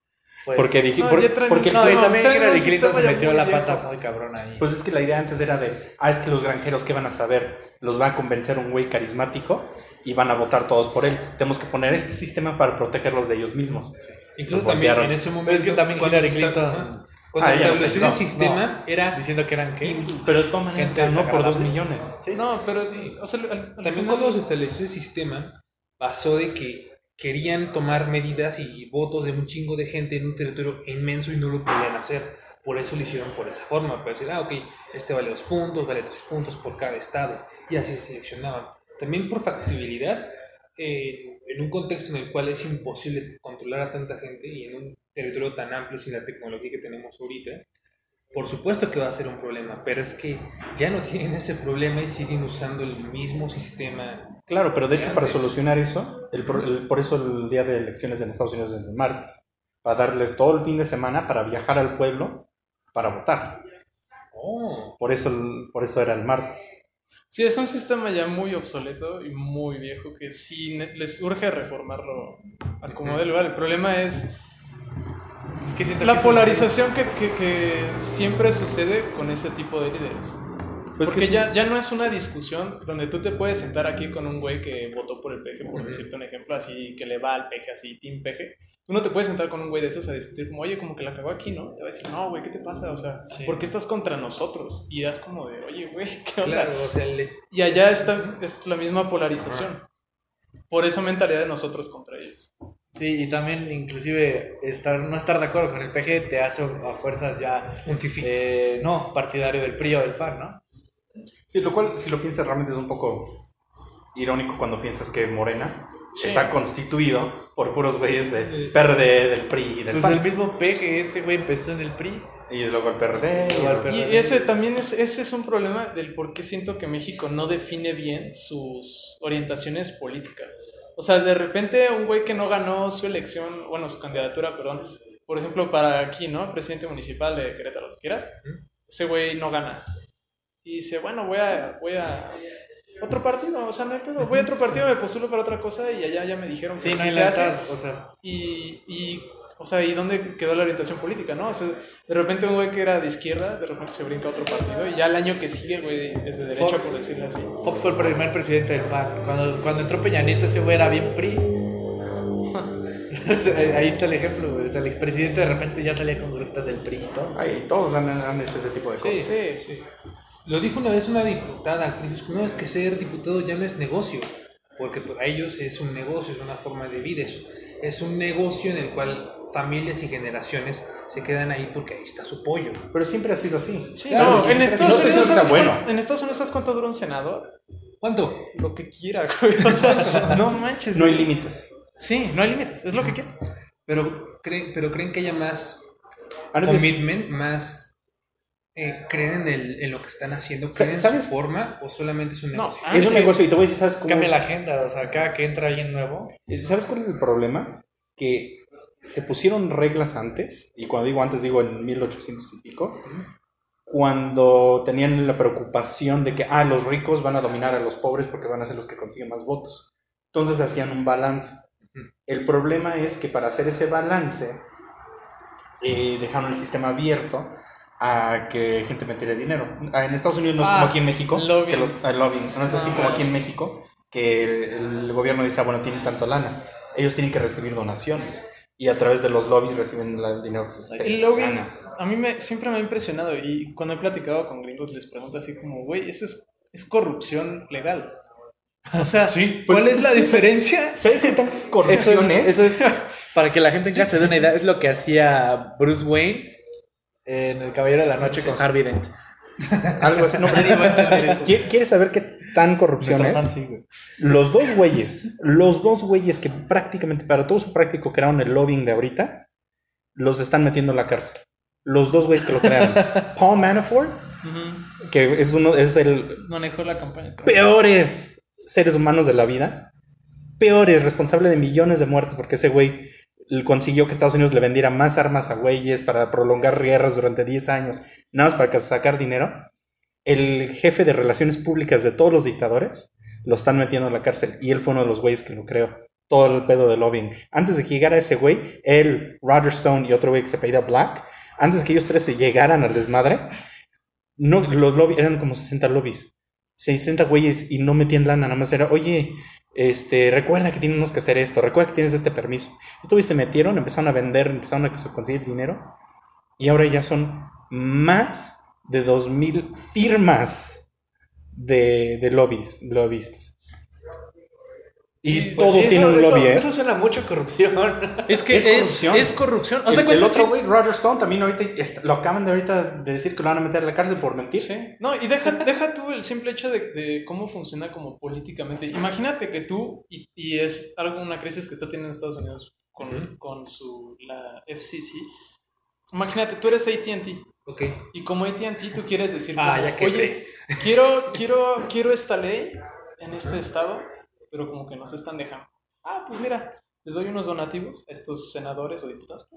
[SPEAKER 2] Pues,
[SPEAKER 3] porque dije,
[SPEAKER 4] no,
[SPEAKER 3] por- porque
[SPEAKER 2] No, y
[SPEAKER 4] sistema-
[SPEAKER 2] también Hillary Clinton se metió la
[SPEAKER 4] viejo.
[SPEAKER 2] pata muy cabrón ahí.
[SPEAKER 3] Pues es que la idea antes era de, ah, es que los granjeros, ¿qué van a saber? Los va a convencer un güey carismático y van a votar todos por él. Tenemos que poner este sistema para protegerlos de ellos mismos.
[SPEAKER 1] Incluso también
[SPEAKER 3] voltearon.
[SPEAKER 1] en ese momento.
[SPEAKER 2] Pero es que también
[SPEAKER 1] cuando
[SPEAKER 2] Hillary Clinton-
[SPEAKER 1] ajá, Cuando
[SPEAKER 3] Ah, no
[SPEAKER 1] estableció el
[SPEAKER 3] no,
[SPEAKER 1] sistema, era.
[SPEAKER 2] diciendo que eran qué.
[SPEAKER 3] Pero maneras
[SPEAKER 2] Gente
[SPEAKER 3] ganó por dos millones.
[SPEAKER 2] Sí.
[SPEAKER 4] No, pero o sea, al, al
[SPEAKER 1] También
[SPEAKER 4] final-
[SPEAKER 1] cuando se estableció el sistema, pasó de que querían tomar medidas y votos de un chingo de gente en un territorio inmenso y no lo podían hacer. Por eso lo hicieron por esa forma, para decir, ah, ok, este vale dos puntos, vale tres puntos por cada estado, y así se seleccionaban. También por factibilidad, eh, en un contexto en el cual es imposible controlar a tanta gente y en un territorio tan amplio sin la tecnología que tenemos ahorita, por supuesto que va a ser un problema, pero es que ya no tienen ese problema y siguen usando el mismo sistema.
[SPEAKER 3] Claro, pero de hecho para solucionar eso, el, el- por eso el día de elecciones en Estados Unidos es el martes, para darles todo el fin de semana para viajar al pueblo para votar.
[SPEAKER 1] Oh,
[SPEAKER 3] Por eso, el- por eso era el martes.
[SPEAKER 4] Sí, es un sistema ya muy obsoleto y muy viejo que sí ne- les urge reformarlo a como dé lugar. El problema es
[SPEAKER 2] Es que siento
[SPEAKER 4] la
[SPEAKER 2] que
[SPEAKER 4] polarización que, que- que siempre sucede con ese tipo de líderes.
[SPEAKER 3] Pues
[SPEAKER 4] Porque
[SPEAKER 3] que sí.
[SPEAKER 4] ya, ya no es una discusión donde tú te puedes sentar aquí con un güey que votó por el peje, por decirte un ejemplo, así que le va al peje, así, team peje. Tú no te puedes sentar con un güey de esos a discutir como, oye, como que la cagó aquí, ¿no? Te va a decir, no, güey, ¿qué te pasa? O sea,
[SPEAKER 2] Sí.
[SPEAKER 4] ¿por qué estás contra nosotros? Y das como de, oye, güey, ¿qué onda?
[SPEAKER 1] claro, o sea, le-
[SPEAKER 4] Y allá está, es la misma polarización. Por esa mentalidad de nosotros contra ellos.
[SPEAKER 2] Sí, y también inclusive estar, no estar de acuerdo con el PG te hace a fuerzas ya,
[SPEAKER 1] un fifi.
[SPEAKER 2] eh, no, partidario del PRI o del PAN, ¿no?
[SPEAKER 3] Sí, lo cual, si lo piensas, realmente es un poco irónico cuando piensas que Morena
[SPEAKER 4] Sí.
[SPEAKER 3] está constituido por puros güeyes de PRD, del PRI y del
[SPEAKER 2] Pues
[SPEAKER 3] PAN.
[SPEAKER 2] el mismo PG, ese güey empezó en el PRI.
[SPEAKER 3] Y luego el PRD. y
[SPEAKER 2] Luego el PRD.
[SPEAKER 4] Y ese también es, ese es un problema del por qué siento que México no define bien sus orientaciones políticas. O sea, de repente un güey que no ganó su elección, bueno, su candidatura, perdón, por ejemplo, para aquí, ¿no? Presidente municipal de Querétaro, lo que quieras, ese güey no gana. Y dice, bueno, voy a, voy a otro partido, o sea, no hay pedo, voy a otro partido, me postulo para otra cosa y allá ya me dijeron que
[SPEAKER 2] Sí, no
[SPEAKER 4] se hace.
[SPEAKER 2] o sea,
[SPEAKER 4] Y, y, o sea, ¿y dónde quedó la orientación política, no? O sea, de repente un güey que era de izquierda, de repente se brinca a otro partido y ya el año que sigue, el güey es de derecha,
[SPEAKER 2] Fox.
[SPEAKER 4] por decirlo así.
[SPEAKER 2] Fox fue el primer presidente del PAN. Cuando, cuando entró Peña Nieto, ese güey era bien PRI. [LAUGHS] [LAUGHS] Ahí está el ejemplo, güey. O sea, el expresidente de repente ya salía con grutas del PRI y todo.
[SPEAKER 3] Ay, todos han, han hecho ese tipo de
[SPEAKER 4] Sí,
[SPEAKER 3] cosas.
[SPEAKER 4] sí, sí.
[SPEAKER 1] Lo dijo una vez una diputada, que dijo, no, es que ser diputado ya no es negocio, porque para ellos es un negocio, es una forma de vida, es, es un negocio en el cual familias y generaciones se quedan ahí porque ahí está su pollo.
[SPEAKER 3] Pero siempre ha sido así.
[SPEAKER 4] Sí,
[SPEAKER 3] Claro,
[SPEAKER 4] no, en Estados,
[SPEAKER 3] no
[SPEAKER 4] Unidos,
[SPEAKER 3] diciendo que sea
[SPEAKER 4] ¿sabes
[SPEAKER 3] bueno.
[SPEAKER 4] cuán- en Estados Unidos, ¿sabes cuánto dura un senador?
[SPEAKER 1] ¿Cuánto?
[SPEAKER 4] Lo que quiera, [LAUGHS] güey. O sea, no manches.
[SPEAKER 3] No hay límites.
[SPEAKER 4] Sí, no hay límites, es lo que quiera.
[SPEAKER 1] Pero creen, pero creen que haya más
[SPEAKER 3] Ahora,
[SPEAKER 1] commitment, más... eh, ¿Creen en, el, en lo que están haciendo? ¿Creen en
[SPEAKER 3] ¿Sabes?
[SPEAKER 1] su forma o solamente es un
[SPEAKER 4] No,
[SPEAKER 1] negocio?
[SPEAKER 4] ah,
[SPEAKER 3] es un negocio y te voy a decir, ¿sabes cómo?
[SPEAKER 2] Cambia la agenda, o sea, cada que entra alguien nuevo.
[SPEAKER 3] ¿Sabes cuál es el problema? Que se pusieron reglas antes, y cuando digo antes digo en 1800 y pico, cuando tenían la preocupación de que, ah, los ricos van a dominar a los pobres porque van a ser los que consiguen más votos. Entonces hacían un balance. El problema es que para hacer ese balance, eh, dejaron el sistema abierto a que gente metiera dinero. Ah, En Estados Unidos no es
[SPEAKER 4] Ah,
[SPEAKER 3] como aquí en México,
[SPEAKER 4] lobbying.
[SPEAKER 3] que los, ah, lobbying, no es así
[SPEAKER 4] Ah.
[SPEAKER 3] como aquí en México, que el, el gobierno dice, ah, bueno, tienen tanto lana. Ellos tienen que recibir donaciones y a través de los lobbies reciben el dinero que se les
[SPEAKER 4] El
[SPEAKER 3] gana.
[SPEAKER 4] a mí me, siempre me ha impresionado y cuando he platicado con gringos les pregunto así como, güey, eso es, es corrupción legal. O sea,
[SPEAKER 3] Sí,
[SPEAKER 4] ¿cuál
[SPEAKER 3] pues,
[SPEAKER 4] es la diferencia?
[SPEAKER 3] ¿Sabes qué tan
[SPEAKER 2] Eso
[SPEAKER 3] corrupción
[SPEAKER 2] es,
[SPEAKER 3] es?
[SPEAKER 2] eso es- para que la gente en casa se dé una idea, es lo que hacía Bruce Wayne en El Caballero de la Noche con Harvey Dent.
[SPEAKER 3] Algo así. No,
[SPEAKER 4] Nadie va a entender eso.
[SPEAKER 3] ¿Qui- ¿Quieres saber qué tan corrupción es?
[SPEAKER 2] fans, sí, güey.
[SPEAKER 3] Los dos güeyes, los dos güeyes que prácticamente, para todo su práctico crearon el lobbying de ahorita, los están metiendo en la cárcel. Los dos güeyes que lo crearon. [LAUGHS] Paul Manafort, que es uno, es el
[SPEAKER 4] Manejó la campaña.
[SPEAKER 3] peores seres humanos de la vida, peores, responsable de millones de muertes, porque ese güey consiguió que Estados Unidos le vendiera más armas a güeyes para prolongar guerras durante 10 años, nada más para sacar dinero. El jefe de relaciones públicas de todos los dictadores lo están metiendo en la cárcel y él fue uno de los güeyes que lo creó. Todo el pedo de lobbying. Antes de que llegara ese güey, él, Roger Stone y otro güey que se apellida Black, antes de que ellos tres se llegaran al desmadre, no, los lobbies eran como 60 lobbies. 60 güeyes y no metían lana, nada más era, oye, este, recuerda que tenemos que hacer esto, recuerda que tienes este permiso. Güeyes se metieron, empezaron a vender, empezaron a conseguir dinero y ahora ya son más de 2.000 firmas de, de lobbies, lobbyistas. Y
[SPEAKER 4] Sí, pues
[SPEAKER 3] todos
[SPEAKER 2] Sí,
[SPEAKER 3] tienen
[SPEAKER 2] eso-
[SPEAKER 3] un lobby,
[SPEAKER 2] eso,
[SPEAKER 3] ¿eh?
[SPEAKER 2] eso suena mucho a corrupción. [LAUGHS]
[SPEAKER 4] Es que
[SPEAKER 3] Es
[SPEAKER 4] es,
[SPEAKER 3] corrupción.
[SPEAKER 4] es corrupción. O sea,
[SPEAKER 3] el, otro
[SPEAKER 4] sí.
[SPEAKER 3] Roger Stone, también ahorita lo acaban de ahorita de decir que lo van a meter a la cárcel por mentir.
[SPEAKER 4] Sí. No, y deja, [LAUGHS] deja tú el simple hecho de, de cómo funciona como políticamente. Imagínate que tú, y, y es algo, una crisis que está teniendo Estados Unidos con, con su, la FCC. Imagínate, tú eres AT&T.
[SPEAKER 1] Ok.
[SPEAKER 4] Y como AT&T tú quieres decir,
[SPEAKER 1] Ah,
[SPEAKER 4] como,
[SPEAKER 1] ya que
[SPEAKER 4] oye, quiero, quiero, quiero esta ley en este estado, pero como que nos están dejando. Ah, pues mira, les doy unos donativos a estos senadores o diputados.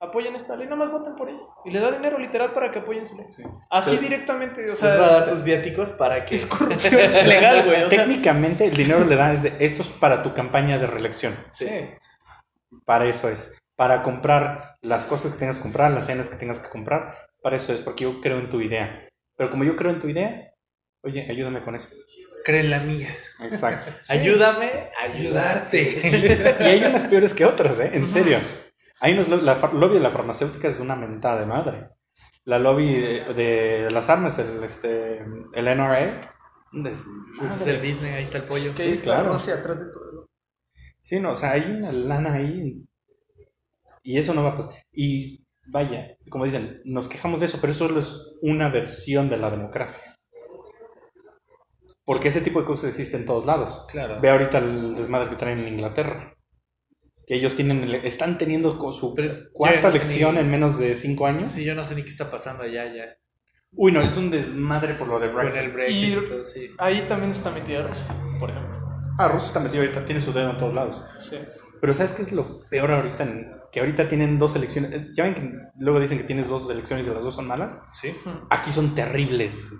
[SPEAKER 4] Apoyen esta ley, nada más voten por ella. Y le da dinero literal para que apoyen su ley. Así
[SPEAKER 3] Sí.
[SPEAKER 4] directamente, o
[SPEAKER 2] Les va a
[SPEAKER 4] sea,
[SPEAKER 2] dar sus viáticos para que...
[SPEAKER 4] es corrupción [LAUGHS] legal, güey. O sea,
[SPEAKER 3] Técnicamente el dinero le da es de esto es para tu campaña de reelección.
[SPEAKER 4] sí.
[SPEAKER 3] Para eso es. Para comprar las cosas que tengas que comprar, las cenas que tengas que comprar. Para eso es, porque yo creo en tu idea. Pero como yo creo en tu idea, oye, ayúdame con esto.
[SPEAKER 1] Cree en la mía.
[SPEAKER 3] Exacto. [LAUGHS]
[SPEAKER 2] Ayúdame a ayudarte. [LAUGHS]
[SPEAKER 3] y hay unas peores que otras, ¿eh? En serio. Hay unos, lo- la lobby de la farmacéutica es una mentada de madre. La lobby de, de las armas, el, este, el NRA.
[SPEAKER 2] Pues es
[SPEAKER 3] desmadre.
[SPEAKER 2] el business, ahí está el pollo.
[SPEAKER 3] Sí, claro.
[SPEAKER 4] atrás de todo eso.
[SPEAKER 3] Sí, no, o sea, hay una lana ahí. Y eso no va a pasar. Y vaya, como dicen, nos quejamos de eso, pero eso solo es una versión de la democracia. Porque ese tipo de cosas existen en todos lados.
[SPEAKER 1] Claro.
[SPEAKER 3] Ve ahorita el desmadre que traen en Inglaterra. Que ellos tienen, están teniendo su
[SPEAKER 2] Pero
[SPEAKER 3] cuarta
[SPEAKER 2] no
[SPEAKER 3] elección
[SPEAKER 2] ni-
[SPEAKER 3] en menos de cinco años.
[SPEAKER 2] Sí, yo no sé ni qué está pasando allá ya.
[SPEAKER 3] Uy, no, es un desmadre por lo de
[SPEAKER 2] Con
[SPEAKER 3] Brexit.
[SPEAKER 2] el Brexit
[SPEAKER 4] Y-
[SPEAKER 2] y todo, sí.
[SPEAKER 4] Ahí también está metida Rusia, por ejemplo.
[SPEAKER 3] Ah, Rusia está metido ahorita, tiene su dedo en todos lados.
[SPEAKER 4] Sí.
[SPEAKER 3] Pero ¿sabes qué es lo peor ahorita? En- que ahorita tienen dos elecciones. eh, Ya ven que luego dicen que tienes dos elecciones y las dos son malas.
[SPEAKER 1] Sí.
[SPEAKER 3] Aquí son terribles.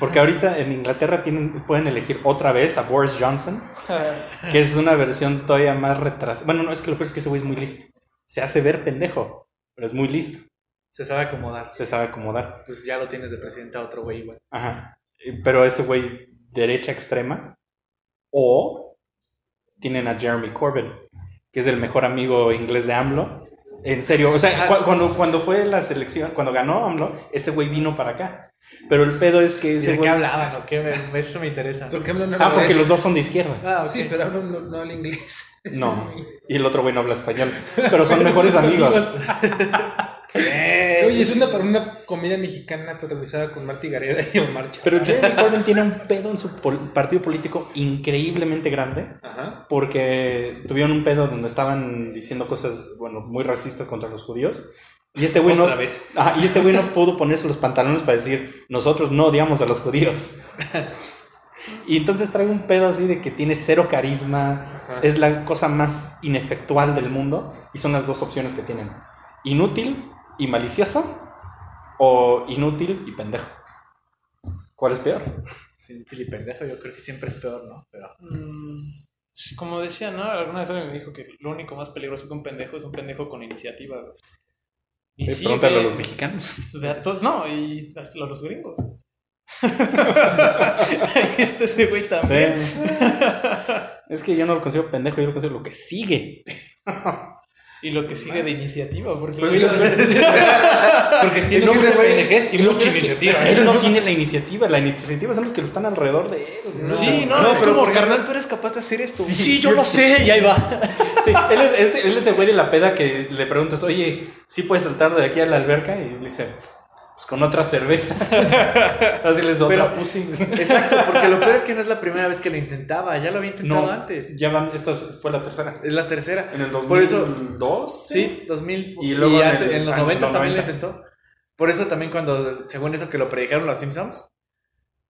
[SPEAKER 3] Porque ahorita en Inglaterra tienen, pueden elegir otra vez a Boris Johnson, [LAUGHS] que es una versión todavía más retrasada. Bueno, no, es que lo peor es que ese güey es muy listo. Se hace ver pendejo, pero es muy listo.
[SPEAKER 2] Se sabe acomodar.
[SPEAKER 3] Se sabe acomodar.
[SPEAKER 2] Pues ya lo tienes de presidente a otro güey igual.
[SPEAKER 3] Ajá. Pero ese güey derecha extrema. O tienen a Jeremy Corbyn, que es el mejor amigo inglés de AMLO. En serio, o sea,
[SPEAKER 2] Ah,
[SPEAKER 3] cu- cuando, cuando fue la selección, cuando ganó AMLO, ese güey vino para acá. Pero el pedo es que
[SPEAKER 2] ¿Y
[SPEAKER 3] ese
[SPEAKER 2] de
[SPEAKER 3] güey...
[SPEAKER 2] qué hablaban o qué? Me- Eso me interesa.
[SPEAKER 1] ¿Por qué hablan
[SPEAKER 3] Ah, porque
[SPEAKER 1] inglés?
[SPEAKER 3] los dos son de izquierda.
[SPEAKER 2] Ah, ok.
[SPEAKER 1] Sí, pero hablan- no, no habla inglés.
[SPEAKER 3] No. [LAUGHS] Y el otro güey no habla español. Pero son mejores amigos. [LAUGHS]
[SPEAKER 2] Eh,
[SPEAKER 1] Oye, es una para una comedia mexicana protagonizada con Marty Gareda y Omar Chaparro.
[SPEAKER 3] Pero Jeremy Corbyn tiene un pedo en su pol- partido político increíblemente grande.
[SPEAKER 1] Ajá.
[SPEAKER 3] porque tuvieron un pedo donde estaban diciendo cosas, bueno, muy racistas contra los judíos. Y este güey no,
[SPEAKER 1] Otra vez.
[SPEAKER 3] Ajá, y este güey no pudo ponerse los pantalones para decir, nosotros no odiamos a los judíos. Y entonces trae un pedo así de que tiene cero carisma,
[SPEAKER 1] Ajá.
[SPEAKER 3] es la cosa más inefectual del mundo, y son las dos opciones que tienen. Inútil y malicioso, o inútil y pendejo. ¿Cuál es peor?
[SPEAKER 2] Sí, útil y pendejo, yo creo que siempre es peor, ¿no? Pero
[SPEAKER 4] Mm, Como decía, ¿no? Alguna vez alguien me dijo que lo único más peligroso que un pendejo es un pendejo con iniciativa, güey. Y
[SPEAKER 3] Eh,
[SPEAKER 4] sí,
[SPEAKER 3] Pregúntale a los mexicanos.
[SPEAKER 4] ve a todos- no, y hasta a los gringos. [LAUGHS] Ahí está ese güey también.
[SPEAKER 3] es que yo no lo considero pendejo, yo lo considero lo que sigue. [LAUGHS]
[SPEAKER 4] Y lo que sigue de iniciativa, porque
[SPEAKER 3] Pues
[SPEAKER 4] güey-
[SPEAKER 1] Porque [LAUGHS] tiene
[SPEAKER 3] No,
[SPEAKER 1] muchas ONGs y
[SPEAKER 3] lo
[SPEAKER 1] mucha
[SPEAKER 3] que
[SPEAKER 1] iniciativa.
[SPEAKER 3] Él [LAUGHS] no tiene la iniciativa, la iniciativa son los que están alrededor de él.
[SPEAKER 4] Sí, no,
[SPEAKER 3] No,
[SPEAKER 4] es
[SPEAKER 3] pero
[SPEAKER 4] como, carnal, tú eres capaz de hacer esto.
[SPEAKER 3] Sí.
[SPEAKER 4] Sí, yo lo sé, y ahí va. [LAUGHS]
[SPEAKER 3] Sí, él es, él es el güey de la peda que le preguntas, oye, ¿sí puedes saltar de aquí a la alberca? Y dice, pues con otra cerveza. [LAUGHS] Así les otra
[SPEAKER 2] Pero-
[SPEAKER 3] pussy.
[SPEAKER 2] Exacto, porque lo peor es que no es la primera vez que lo intentaba, ya lo había intentado
[SPEAKER 3] No,
[SPEAKER 2] antes.
[SPEAKER 3] ya van, esto es- fue la tercera.
[SPEAKER 2] Es la tercera.
[SPEAKER 3] En el
[SPEAKER 2] Por eso,
[SPEAKER 3] 2002.
[SPEAKER 2] sí, 2000.
[SPEAKER 3] Y
[SPEAKER 2] Y,
[SPEAKER 3] luego en
[SPEAKER 2] antes-
[SPEAKER 3] el-
[SPEAKER 2] en los
[SPEAKER 3] ah,
[SPEAKER 2] 90
[SPEAKER 3] los
[SPEAKER 2] también
[SPEAKER 3] 90.
[SPEAKER 2] lo intentó. Por eso también cuando, según eso que lo predijeron los Simpsons,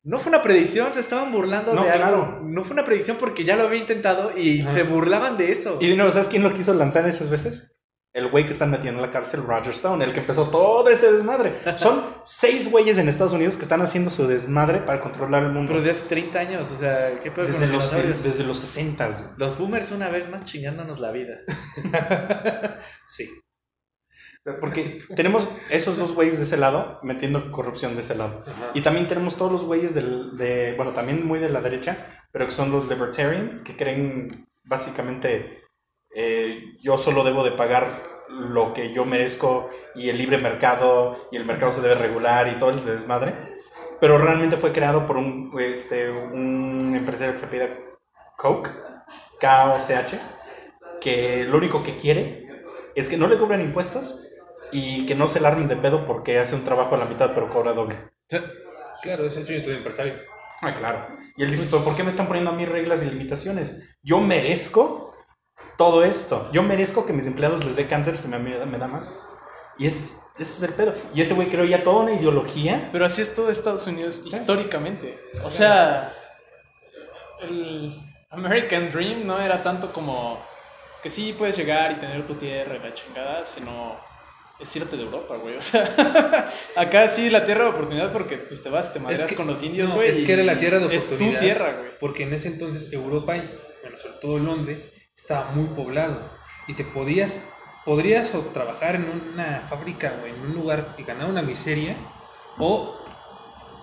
[SPEAKER 2] no fue una predicción, se estaban burlando
[SPEAKER 3] No,
[SPEAKER 2] de algo.
[SPEAKER 3] claro.
[SPEAKER 2] No fue una predicción porque ya lo había intentado y
[SPEAKER 3] Ajá.
[SPEAKER 2] se burlaban de eso.
[SPEAKER 3] Y no, ¿sabes quién lo quiso lanzar esas veces? El güey que están metiendo en la cárcel, Roger Stone, el que empezó todo este desmadre. Son seis güeyes en Estados Unidos que están haciendo su desmadre para controlar el mundo.
[SPEAKER 2] Pero de hace 30 años, o sea, ¿qué pedo
[SPEAKER 3] desde,
[SPEAKER 2] los
[SPEAKER 3] los, desde los 60 güey.
[SPEAKER 2] Los boomers una vez más chingándonos la vida. [LAUGHS]
[SPEAKER 1] Sí.
[SPEAKER 3] Porque tenemos esos dos güeyes de ese lado metiendo corrupción de ese lado.
[SPEAKER 1] Ajá.
[SPEAKER 3] Y también tenemos todos los güeyes del, de, bueno, también muy de la derecha, pero que son los libertarians, que creen básicamente eh, yo solo debo de pagar lo que yo merezco y el libre mercado y el mercado se debe regular y todo el desmadre. Pero realmente fue creado por un, este, un empresario que se pide Coke, K-O-C-H, que lo único que quiere es que no le cobren impuestos y que no se la armen de pedo porque hace un trabajo a la mitad pero cobra doble.
[SPEAKER 1] Claro, es el sueño de empresario.
[SPEAKER 3] Ah, claro. Y él dice, pero ¿por qué me están poniendo a mí reglas y limitaciones? Yo merezco todo esto. Yo merezco que mis empleados les dé cáncer si me, me da más. Y es, ese es el pedo. Y ese güey creó ya toda una ideología.
[SPEAKER 4] Pero así es todo Estados Unidos históricamente. O sea, el American Dream no era tanto como que sí puedes llegar y tener tu tierra y la chingada, sino es irte de Europa, güey. O sea, [LAUGHS] acá sí la tierra de oportunidad porque pues te vas y te madreas con los indios,
[SPEAKER 1] no,
[SPEAKER 4] güey.
[SPEAKER 1] es que era la tierra de
[SPEAKER 4] Es
[SPEAKER 1] oportunidad.
[SPEAKER 4] tu tierra, güey.
[SPEAKER 1] Porque en ese entonces Europa, y bueno, sobre todo Londres, estaba muy poblado. Y te podías, podrías o trabajar en una fábrica o en un lugar y ganar una miseria, o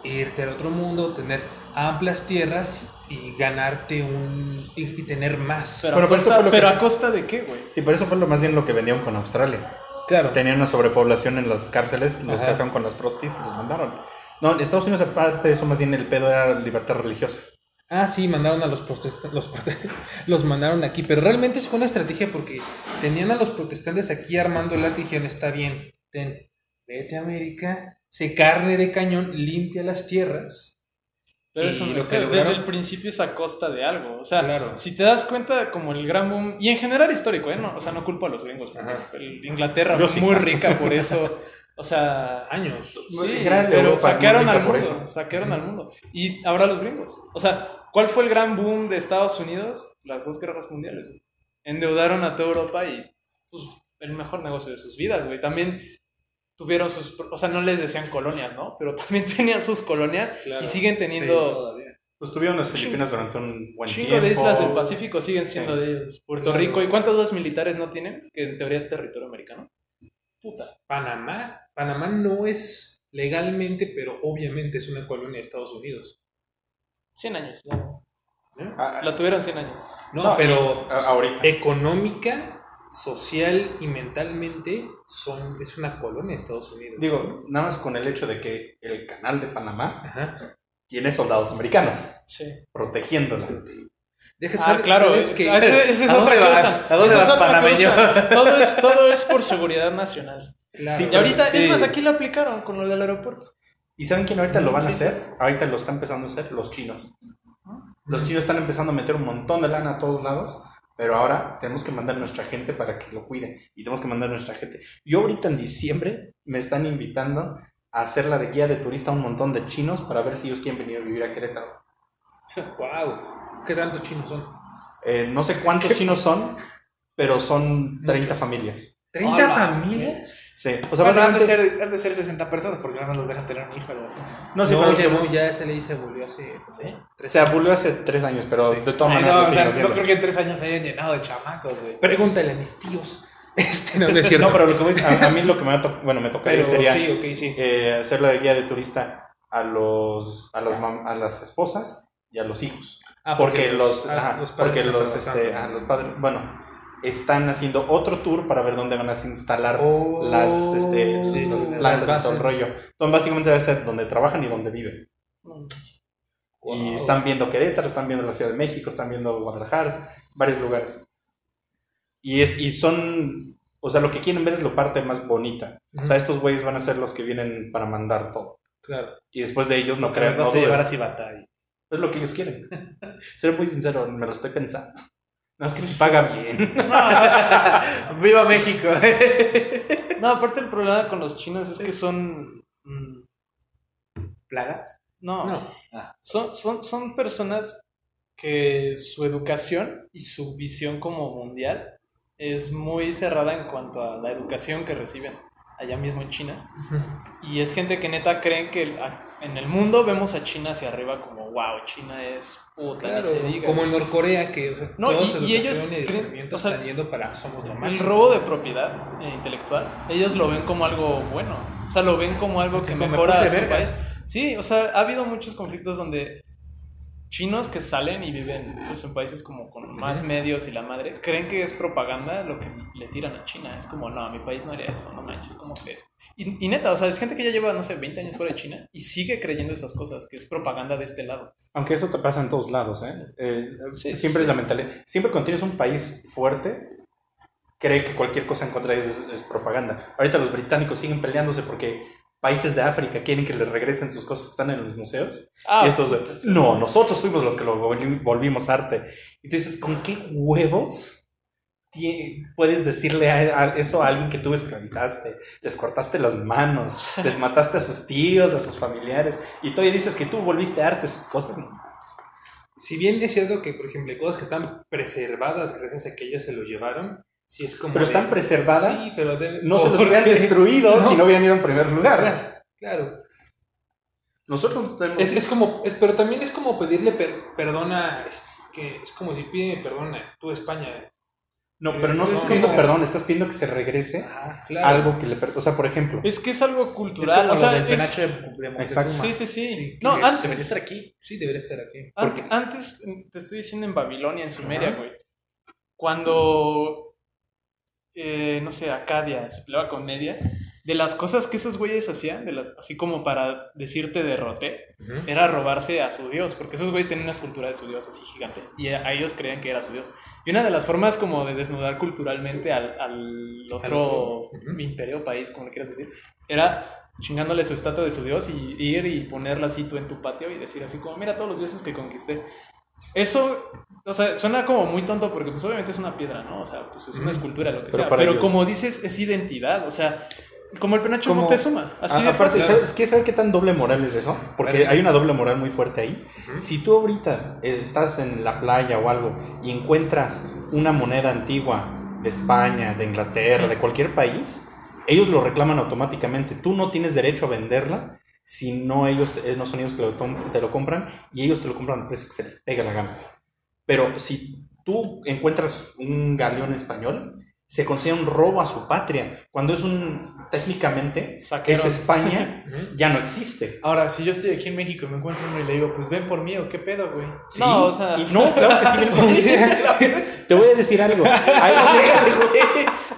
[SPEAKER 1] irte al otro mundo, tener amplias tierras y ganarte un. y, y tener más.
[SPEAKER 4] Pero, a, costa,
[SPEAKER 3] que-
[SPEAKER 4] a de qué, güey.
[SPEAKER 3] Sí, pero eso fue lo más bien lo que vendieron con Australia.
[SPEAKER 1] claro.
[SPEAKER 3] Tenían una sobrepoblación en las cárceles, los casaron con las prostis y los mandaron. No, en Estados Unidos, aparte de eso, más bien el pedo era la libertad religiosa.
[SPEAKER 1] Ah, sí, mandaron a los protestantes, los, prote- [LAUGHS] los mandaron aquí, pero realmente fue una estrategia porque tenían a los protestantes aquí armando y dijeron, está bien, ten, vete a América, se carne de cañón, limpia las tierras.
[SPEAKER 4] Pero
[SPEAKER 1] Y
[SPEAKER 4] eso
[SPEAKER 1] lo que
[SPEAKER 4] desde el principio es a costa de algo. O sea,
[SPEAKER 1] Claro.
[SPEAKER 4] si te das cuenta, como el gran boom, y en general histórico, ¿eh? No, o sea, no culpo a los gringos. el- Inglaterra
[SPEAKER 3] Yo
[SPEAKER 4] fue
[SPEAKER 3] sí.
[SPEAKER 4] muy rica por eso. O sea, [LAUGHS]
[SPEAKER 1] Años.
[SPEAKER 4] sí, pero
[SPEAKER 3] Europa
[SPEAKER 4] saquearon al mundo. Saquearon al mundo. Y ahora los gringos. O sea, ¿cuál fue el gran boom de Estados Unidos? Las dos guerras mundiales. güey. Endeudaron a toda Europa y, pues, el mejor negocio de sus vidas, güey. También tuvieron sus, o sea, no les decían colonias, ¿no? Pero también [LAUGHS] tenían sus colonias
[SPEAKER 1] Claro.
[SPEAKER 4] y siguen
[SPEAKER 2] Sí,
[SPEAKER 4] teniendo
[SPEAKER 2] todavía.
[SPEAKER 3] Pues tuvieron las Filipinas durante un buen
[SPEAKER 4] chingo
[SPEAKER 3] tiempo.
[SPEAKER 4] de islas del Pacífico siguen siendo
[SPEAKER 3] Sí.
[SPEAKER 4] de ellos. Puerto
[SPEAKER 1] Claro.
[SPEAKER 4] Rico, ¿y cuántas bases militares no tienen? Que en teoría es territorio americano. Puta.
[SPEAKER 1] Panamá, Panamá no es legalmente, pero obviamente es una colonia de Estados Unidos.
[SPEAKER 4] 100 años. ya.
[SPEAKER 3] Ah,
[SPEAKER 4] La tuvieron 100 años.
[SPEAKER 1] No,
[SPEAKER 3] No,
[SPEAKER 1] pero
[SPEAKER 3] y- ahorita.
[SPEAKER 1] económica, social y mentalmente son, es una colonia de Estados Unidos.
[SPEAKER 3] Digo, nada más con el hecho de que el canal de Panamá
[SPEAKER 1] Ajá.
[SPEAKER 3] tiene soldados americanos
[SPEAKER 4] Sí.
[SPEAKER 3] protegiéndola.
[SPEAKER 1] Deja
[SPEAKER 4] Ah,
[SPEAKER 1] saber-
[SPEAKER 4] claro,
[SPEAKER 1] sabes
[SPEAKER 4] es
[SPEAKER 1] que-
[SPEAKER 4] ese es
[SPEAKER 2] ¿A dónde
[SPEAKER 4] otra
[SPEAKER 2] vas?
[SPEAKER 4] cosa.
[SPEAKER 2] ¿A dónde
[SPEAKER 4] Esa es
[SPEAKER 2] vas,
[SPEAKER 4] otra
[SPEAKER 2] panameño?
[SPEAKER 4] cosa. [LAUGHS] Todo es, todo es por seguridad nacional.
[SPEAKER 1] Claro.
[SPEAKER 3] Sí,
[SPEAKER 4] Y ahorita,
[SPEAKER 3] sí.
[SPEAKER 4] es más, aquí lo aplicaron con lo del aeropuerto.
[SPEAKER 3] ¿Y saben quién ahorita lo van a hacer? Ahorita lo están empezando a hacer los chinos. Los chinos están empezando a meter un montón de lana a todos lados, pero ahora tenemos que mandar a nuestra gente para que lo cuide. Y tenemos que mandar a nuestra gente. Yo ahorita en diciembre me están invitando a hacer la de guía de turista a un montón de chinos para ver si ellos quieren venir a vivir a Querétaro. [LAUGHS]
[SPEAKER 1] Wow. ¿Qué tantos chinos son?
[SPEAKER 3] Eh, no sé cuántos [LAUGHS] chinos son, pero son 30 familias.
[SPEAKER 1] ¿30
[SPEAKER 2] Hola.
[SPEAKER 1] familias?
[SPEAKER 3] Sí, o sea,
[SPEAKER 2] sea, han de, ser, han de ser 60 personas porque nada más los dejan tener un hijo o algo así.
[SPEAKER 3] No sé,
[SPEAKER 1] no,
[SPEAKER 3] pero
[SPEAKER 1] ya, no, ya se le dice volvió hace.
[SPEAKER 2] ¿Sí?
[SPEAKER 3] se abolió hace tres años, pero de todas maneras
[SPEAKER 2] no, o sea, no creo que en tres años se hayan llenado de chamacos, güey.
[SPEAKER 1] Pregúntale a mis tíos. [LAUGHS] Este no, no es cierto.
[SPEAKER 3] No, pero lo que voy a a, a mí lo que me va a to- bueno, me tocaría
[SPEAKER 1] Pero
[SPEAKER 3] sería
[SPEAKER 1] sí, sí.
[SPEAKER 3] eh, hacer la de guía de turista a los a, los a las esposas y a los hijos.
[SPEAKER 1] Ah,
[SPEAKER 3] porque, los,
[SPEAKER 1] ah,
[SPEAKER 3] ajá,
[SPEAKER 1] padres
[SPEAKER 3] porque los este, ajá, los padres, bueno, están haciendo otro tour para ver dónde van a instalar
[SPEAKER 1] Oh,
[SPEAKER 3] las este
[SPEAKER 1] sí,
[SPEAKER 3] las
[SPEAKER 1] sí,
[SPEAKER 3] plantas
[SPEAKER 1] las
[SPEAKER 3] y todo el rollo. Entonces básicamente debe ser donde trabajan y donde viven. Y están viendo Querétaro, están viendo la Ciudad de México, están viendo Guadalajara, varios lugares. Y, es, y son, o sea, lo que quieren ver es la parte más bonita. O sea, estos güeyes van a ser los que vienen para mandar todo.
[SPEAKER 1] Claro.
[SPEAKER 3] Y después de ellos no creas, no
[SPEAKER 2] a llevar a
[SPEAKER 3] Es lo que ellos quieren. [LAUGHS] Ser muy sincero, me lo estoy pensando. No es que se paga bien. [LAUGHS]
[SPEAKER 2] ¡Viva México! [LAUGHS]
[SPEAKER 4] No, aparte el problema con los chinos es que son... mm,
[SPEAKER 2] ¿Plaga?
[SPEAKER 4] no,
[SPEAKER 1] No.
[SPEAKER 4] Son, son, son personas que su educación y su visión como mundial es muy cerrada en cuanto a la educación que reciben allá mismo en China. Y es gente que neta creen que en el mundo vemos a China hacia arriba como, wow, China es puta,
[SPEAKER 1] Claro,
[SPEAKER 4] se diga.
[SPEAKER 1] como en Norcorea, que o sea,
[SPEAKER 4] No, y- y ellos
[SPEAKER 1] y
[SPEAKER 4] creen- o sea,
[SPEAKER 1] están yendo para somos
[SPEAKER 4] El
[SPEAKER 1] máximo.
[SPEAKER 4] robo de propiedad eh, intelectual, ellos lo ven como algo bueno. O sea, lo ven como algo que
[SPEAKER 2] me
[SPEAKER 4] mejora
[SPEAKER 2] puse
[SPEAKER 4] su
[SPEAKER 2] verga.
[SPEAKER 4] país. Sí, o sea, ha habido muchos conflictos donde chinos que salen y viven pues, en países como con más medios y la madre, creen que es propaganda lo que le tiran a China. Es como, no, mi país no haría eso, no manches, ¿cómo crees? Y, y neta, o sea, es gente que ya lleva, no sé, 20 años fuera de China y sigue creyendo esas cosas, que es propaganda de este lado.
[SPEAKER 3] Aunque eso te pasa en todos lados, ¿eh? Eh,
[SPEAKER 4] Sí,
[SPEAKER 3] siempre
[SPEAKER 4] sí.
[SPEAKER 3] es la mentalidad. Siempre cuando tienes un país fuerte, cree que cualquier cosa en contra de ellos es, es propaganda. Ahorita los británicos siguen peleándose porque países de África quieren que les regresen sus cosas que están en los museos.
[SPEAKER 4] Ah,
[SPEAKER 3] y estos, no, nosotros fuimos los que lo volvi- volvimos arte. Y tú dices, ¿con qué huevos puedes decirle a, a eso a alguien que tú esclavizaste? Les cortaste las manos, [LAUGHS] les mataste a sus tíos, a sus familiares, y todavía dices que tú volviste arte sus cosas. No,
[SPEAKER 1] Si bien es cierto que, por ejemplo, hay cosas que están preservadas gracias a que ellos se los llevaron, sí es como.
[SPEAKER 3] Pero
[SPEAKER 1] de-
[SPEAKER 3] están preservadas,
[SPEAKER 1] Sí, pero debe-
[SPEAKER 3] no se los
[SPEAKER 1] ¿por
[SPEAKER 3] hubieran destruido
[SPEAKER 1] No.
[SPEAKER 3] si no hubieran ido en primer lugar.
[SPEAKER 1] Claro, claro.
[SPEAKER 3] Nosotros tenemos...
[SPEAKER 1] Es, es como, es- pero también es como pedirle per- perdón a, es, que es como si pide perdón a tú España.
[SPEAKER 3] no, pero no
[SPEAKER 1] es
[SPEAKER 3] estás pidiendo perdón, estás pidiendo que se regrese
[SPEAKER 1] Ah, claro.
[SPEAKER 3] algo que le... O sea, por ejemplo...
[SPEAKER 4] Es que es algo
[SPEAKER 2] Es
[SPEAKER 4] cultural.
[SPEAKER 2] como
[SPEAKER 4] o sea,
[SPEAKER 2] lo del
[SPEAKER 4] es-
[SPEAKER 2] penacho de.
[SPEAKER 3] Exacto.
[SPEAKER 4] Sí, sí, sí.
[SPEAKER 1] Sí,
[SPEAKER 4] no,
[SPEAKER 1] que
[SPEAKER 2] Debería
[SPEAKER 4] antes,
[SPEAKER 2] estar aquí.
[SPEAKER 1] Sí, debería estar aquí.
[SPEAKER 4] Ante- antes, te estoy diciendo en Babilonia, en Sumeria, güey. Cuando, eh, no sé, Acadia se peleaba con Media, de las cosas que esos güeyes hacían, de la- así como para decirte derroté,
[SPEAKER 1] Ujú.
[SPEAKER 4] era robarse a su dios, porque esos güeyes tenían una escultura de su dios así gigante, y a, a ellos creían que era su dios. Y una de las formas como de desnudar culturalmente al, al otro imperio, país, como le quieras decir, era chingándole su estatua de su dios y ir y ponerla así tú en tu patio y decir así como, mira todos los dioses que conquisté. Eso, o sea, suena como muy tonto porque pues obviamente es una piedra, ¿no? O sea, pues es una escultura, lo que
[SPEAKER 3] Pero
[SPEAKER 4] sea. Pero
[SPEAKER 3] ellos-
[SPEAKER 4] como dices, es identidad, o sea, como el penacho
[SPEAKER 3] Como-
[SPEAKER 4] Moctezuma, así
[SPEAKER 3] A-
[SPEAKER 4] de
[SPEAKER 3] aparte,
[SPEAKER 4] fácil.
[SPEAKER 3] ¿sabes qué? ¿Sabes qué tan doble moral es eso? Porque hay una doble moral muy fuerte ahí. Si tú ahorita eh, estás en la playa o algo y encuentras una moneda antigua de España, de Inglaterra, de cualquier país, ellos lo reclaman automáticamente. Tú no tienes derecho a venderla si no ellos eh, no son ellos que lo te lo compran y ellos te lo compran al precio que se les pega la gana. Pero si tú encuentras un galeón español, se considera un robo a su patria. Cuando es un, técnicamente,
[SPEAKER 4] Saqueron.
[SPEAKER 3] es España, [LAUGHS] ya no existe.
[SPEAKER 2] Ahora, si yo estoy aquí en México y me encuentro uno y le digo, pues ven por mí o qué pedo, güey.
[SPEAKER 3] Sí,
[SPEAKER 4] No, o sea-
[SPEAKER 3] y no, claro que sí. [LAUGHS] [LAUGHS] Te voy a decir algo. Hay,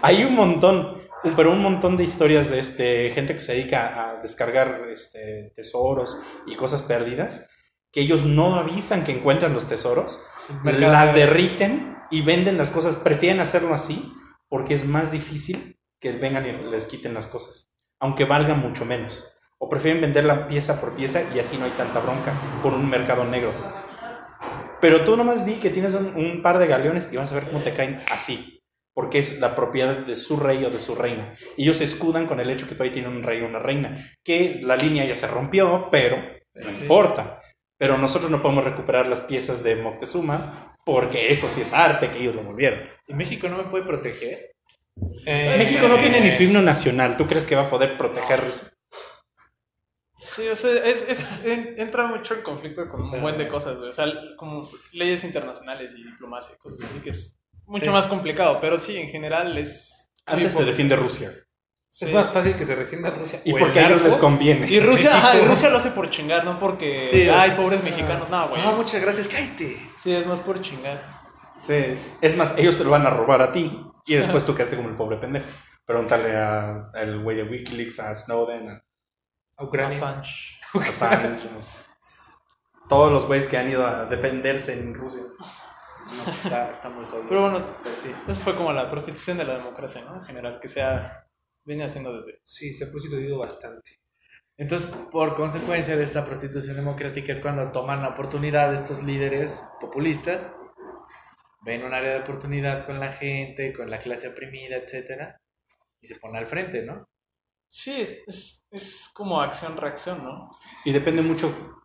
[SPEAKER 3] hay un montón, pero un montón de historias de este, gente que se dedica a descargar este, tesoros y cosas perdidas, que ellos no avisan que encuentran los tesoros, las derriten y venden las cosas. Prefieren hacerlo así porque es más difícil que vengan y les quiten las cosas, aunque valgan mucho menos. O prefieren venderla pieza por pieza y así no hay tanta bronca por un mercado negro. Pero tú nomás di que tienes un, un par de galeones y vas a ver cómo te caen así. Porque es la propiedad de su rey o de su reina. Y ellos se escudan con el hecho que todavía tienen un rey o una reina. Que la línea ya se rompió, pero no
[SPEAKER 2] Sí.
[SPEAKER 3] importa. Pero nosotros no podemos recuperar las piezas de Moctezuma porque eso sí es arte que ellos lo volvieron.
[SPEAKER 2] Si México no me puede proteger,
[SPEAKER 1] Eh,
[SPEAKER 3] México no tiene ni su himno nacional. ¿Tú crees que va a poder proteger?
[SPEAKER 4] Sí, o sea, es, es- en- entra mucho en conflicto con un buen de cosas, güey. O sea, como leyes internacionales y diplomacia, cosas así que es mucho
[SPEAKER 2] Sí.
[SPEAKER 4] más complicado. Pero sí, en general es.
[SPEAKER 3] Antes te defiende Rusia.
[SPEAKER 4] Sí.
[SPEAKER 1] Es más fácil que te defienda Rusia.
[SPEAKER 3] Y porque a ellos les conviene.
[SPEAKER 4] Y Rusia, ajá, y. [LAUGHS] Rusia lo hace por chingar, no porque.
[SPEAKER 2] Sí,
[SPEAKER 4] ay, pobres mexicanos. No, güey.
[SPEAKER 2] ah, muchas gracias, cállate.
[SPEAKER 4] Sí, es más por chingar.
[SPEAKER 3] Sí. Es más, ellos te lo van a robar a ti y después tú quedaste como el pobre pendejo. Pregúntale a- al güey de Wikileaks, a Snowden, a
[SPEAKER 1] A Ucrania.
[SPEAKER 4] Assange.
[SPEAKER 3] Assange, todos los güeyes que han ido a defenderse en Rusia.
[SPEAKER 2] No, está, está muy jodido.
[SPEAKER 4] Pero bueno,
[SPEAKER 2] Pero sí.
[SPEAKER 4] eso fue como la prostitución de la democracia, ¿no? En general, que se ha viene haciendo desde.
[SPEAKER 1] Sí, se ha prostituido bastante.
[SPEAKER 2] Entonces, por consecuencia de esta prostitución democrática es cuando toman la oportunidad estos líderes populistas, ven un área de oportunidad con la gente, con la clase oprimida, etcétera, y se ponen al frente, ¿no?
[SPEAKER 4] Sí, es, es, es como acción-reacción, ¿no?
[SPEAKER 3] Y depende mucho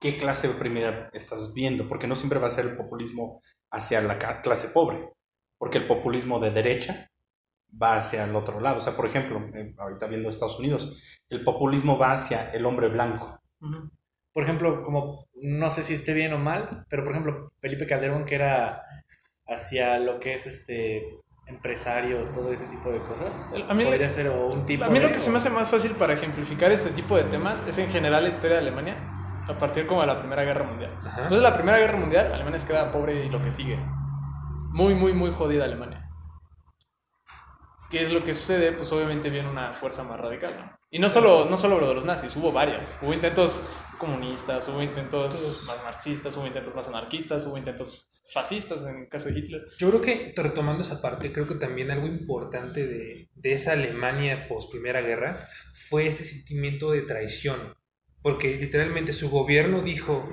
[SPEAKER 3] qué clase oprimida estás viendo, porque no siempre va a ser el populismo hacia la clase pobre, porque el populismo de derecha va hacia el otro lado. O sea, por ejemplo, eh, ahorita viendo Estados Unidos, el populismo va hacia el hombre blanco.
[SPEAKER 2] Por ejemplo, como no sé si esté bien o mal, pero por ejemplo, Felipe Calderón que era hacia lo que es este empresarios, todo ese tipo de cosas.
[SPEAKER 4] A mí
[SPEAKER 2] podría ser un tipo
[SPEAKER 4] A mí lo
[SPEAKER 2] de-
[SPEAKER 4] que se me hace más fácil para ejemplificar este tipo de temas es en general la historia de Alemania. A partir como de la Primera Guerra Mundial.
[SPEAKER 1] Ajá.
[SPEAKER 4] Después de la Primera Guerra Mundial, Alemania se queda pobre y lo que sigue. Muy, muy, muy jodida Alemania. ¿Qué es lo que sucede? Pues obviamente viene una fuerza más radical, ¿no? Y no solo, no solo lo de los nazis, hubo varias. Hubo intentos comunistas, hubo intentos más marxistas, hubo intentos más anarquistas, hubo intentos fascistas en el caso de Hitler.
[SPEAKER 1] Yo creo que, retomando esa parte, creo que también algo importante de, de esa Alemania post Primera Guerra fue este sentimiento de traición. Porque literalmente su gobierno dijo,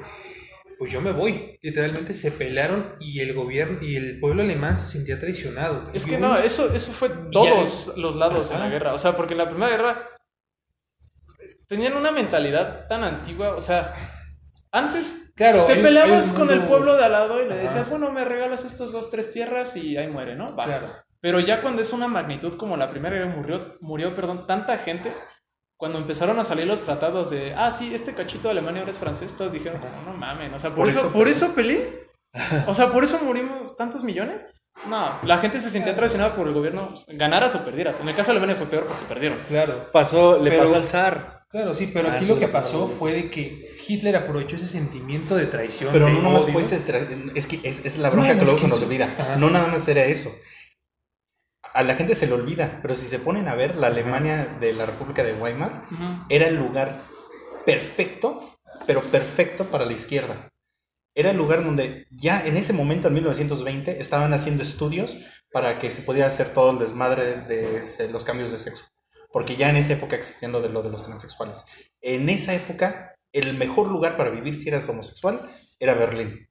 [SPEAKER 1] pues yo me voy. Literalmente se pelearon y el gobierno y el pueblo alemán se sentía traicionado.
[SPEAKER 4] Es que no, eso, eso fue todos los lados en la
[SPEAKER 1] Ajá.
[SPEAKER 4] guerra. O sea, porque en la primera guerra tenían una mentalidad tan antigua. O sea, antes
[SPEAKER 1] Claro,
[SPEAKER 4] te
[SPEAKER 1] el-
[SPEAKER 4] peleabas
[SPEAKER 1] el
[SPEAKER 4] con el pueblo de al lado y le
[SPEAKER 1] Ajá.
[SPEAKER 4] decías, bueno, me regalas estos dos, tres tierras y ahí muere, ¿no? Va.
[SPEAKER 1] Claro.
[SPEAKER 4] Pero ya cuando es una magnitud como la primera guerra murió, murió perdón, tanta gente, cuando empezaron a salir los tratados de, ah, sí, este cachito de Alemania ahora es francés, todos dijeron, como, no mames, o sea, por,
[SPEAKER 3] Por
[SPEAKER 4] eso,
[SPEAKER 3] eso
[SPEAKER 4] por eso peleé. O sea, por eso morimos tantos millones. No, la gente se sentía traicionada por el gobierno, ganaras o perdieras. En el caso de Alemania fue peor porque perdieron.
[SPEAKER 1] Claro.
[SPEAKER 2] Pasó, le
[SPEAKER 1] Pero-
[SPEAKER 2] pasó al zar.
[SPEAKER 1] Claro, sí, pero
[SPEAKER 2] Ah,
[SPEAKER 1] aquí lo que pasó fue de que Hitler aprovechó ese sentimiento de traición.
[SPEAKER 3] Pero
[SPEAKER 1] de
[SPEAKER 3] no nomás fue ese. tra- Es que es, es la bronca
[SPEAKER 1] Bueno,
[SPEAKER 3] que luego se nos olvida. No nada más era eso. A la gente se le olvida, pero si se ponen a ver, la Alemania de la República de Weimar era el lugar perfecto, pero perfecto para la izquierda. Era el lugar donde ya en ese momento, en 1920, estaban haciendo estudios para que se pudiera hacer todo el desmadre de los cambios de sexo. Porque ya en esa época existían lo de, lo de los transexuales. En esa época, el mejor lugar para vivir si eras homosexual era Berlín.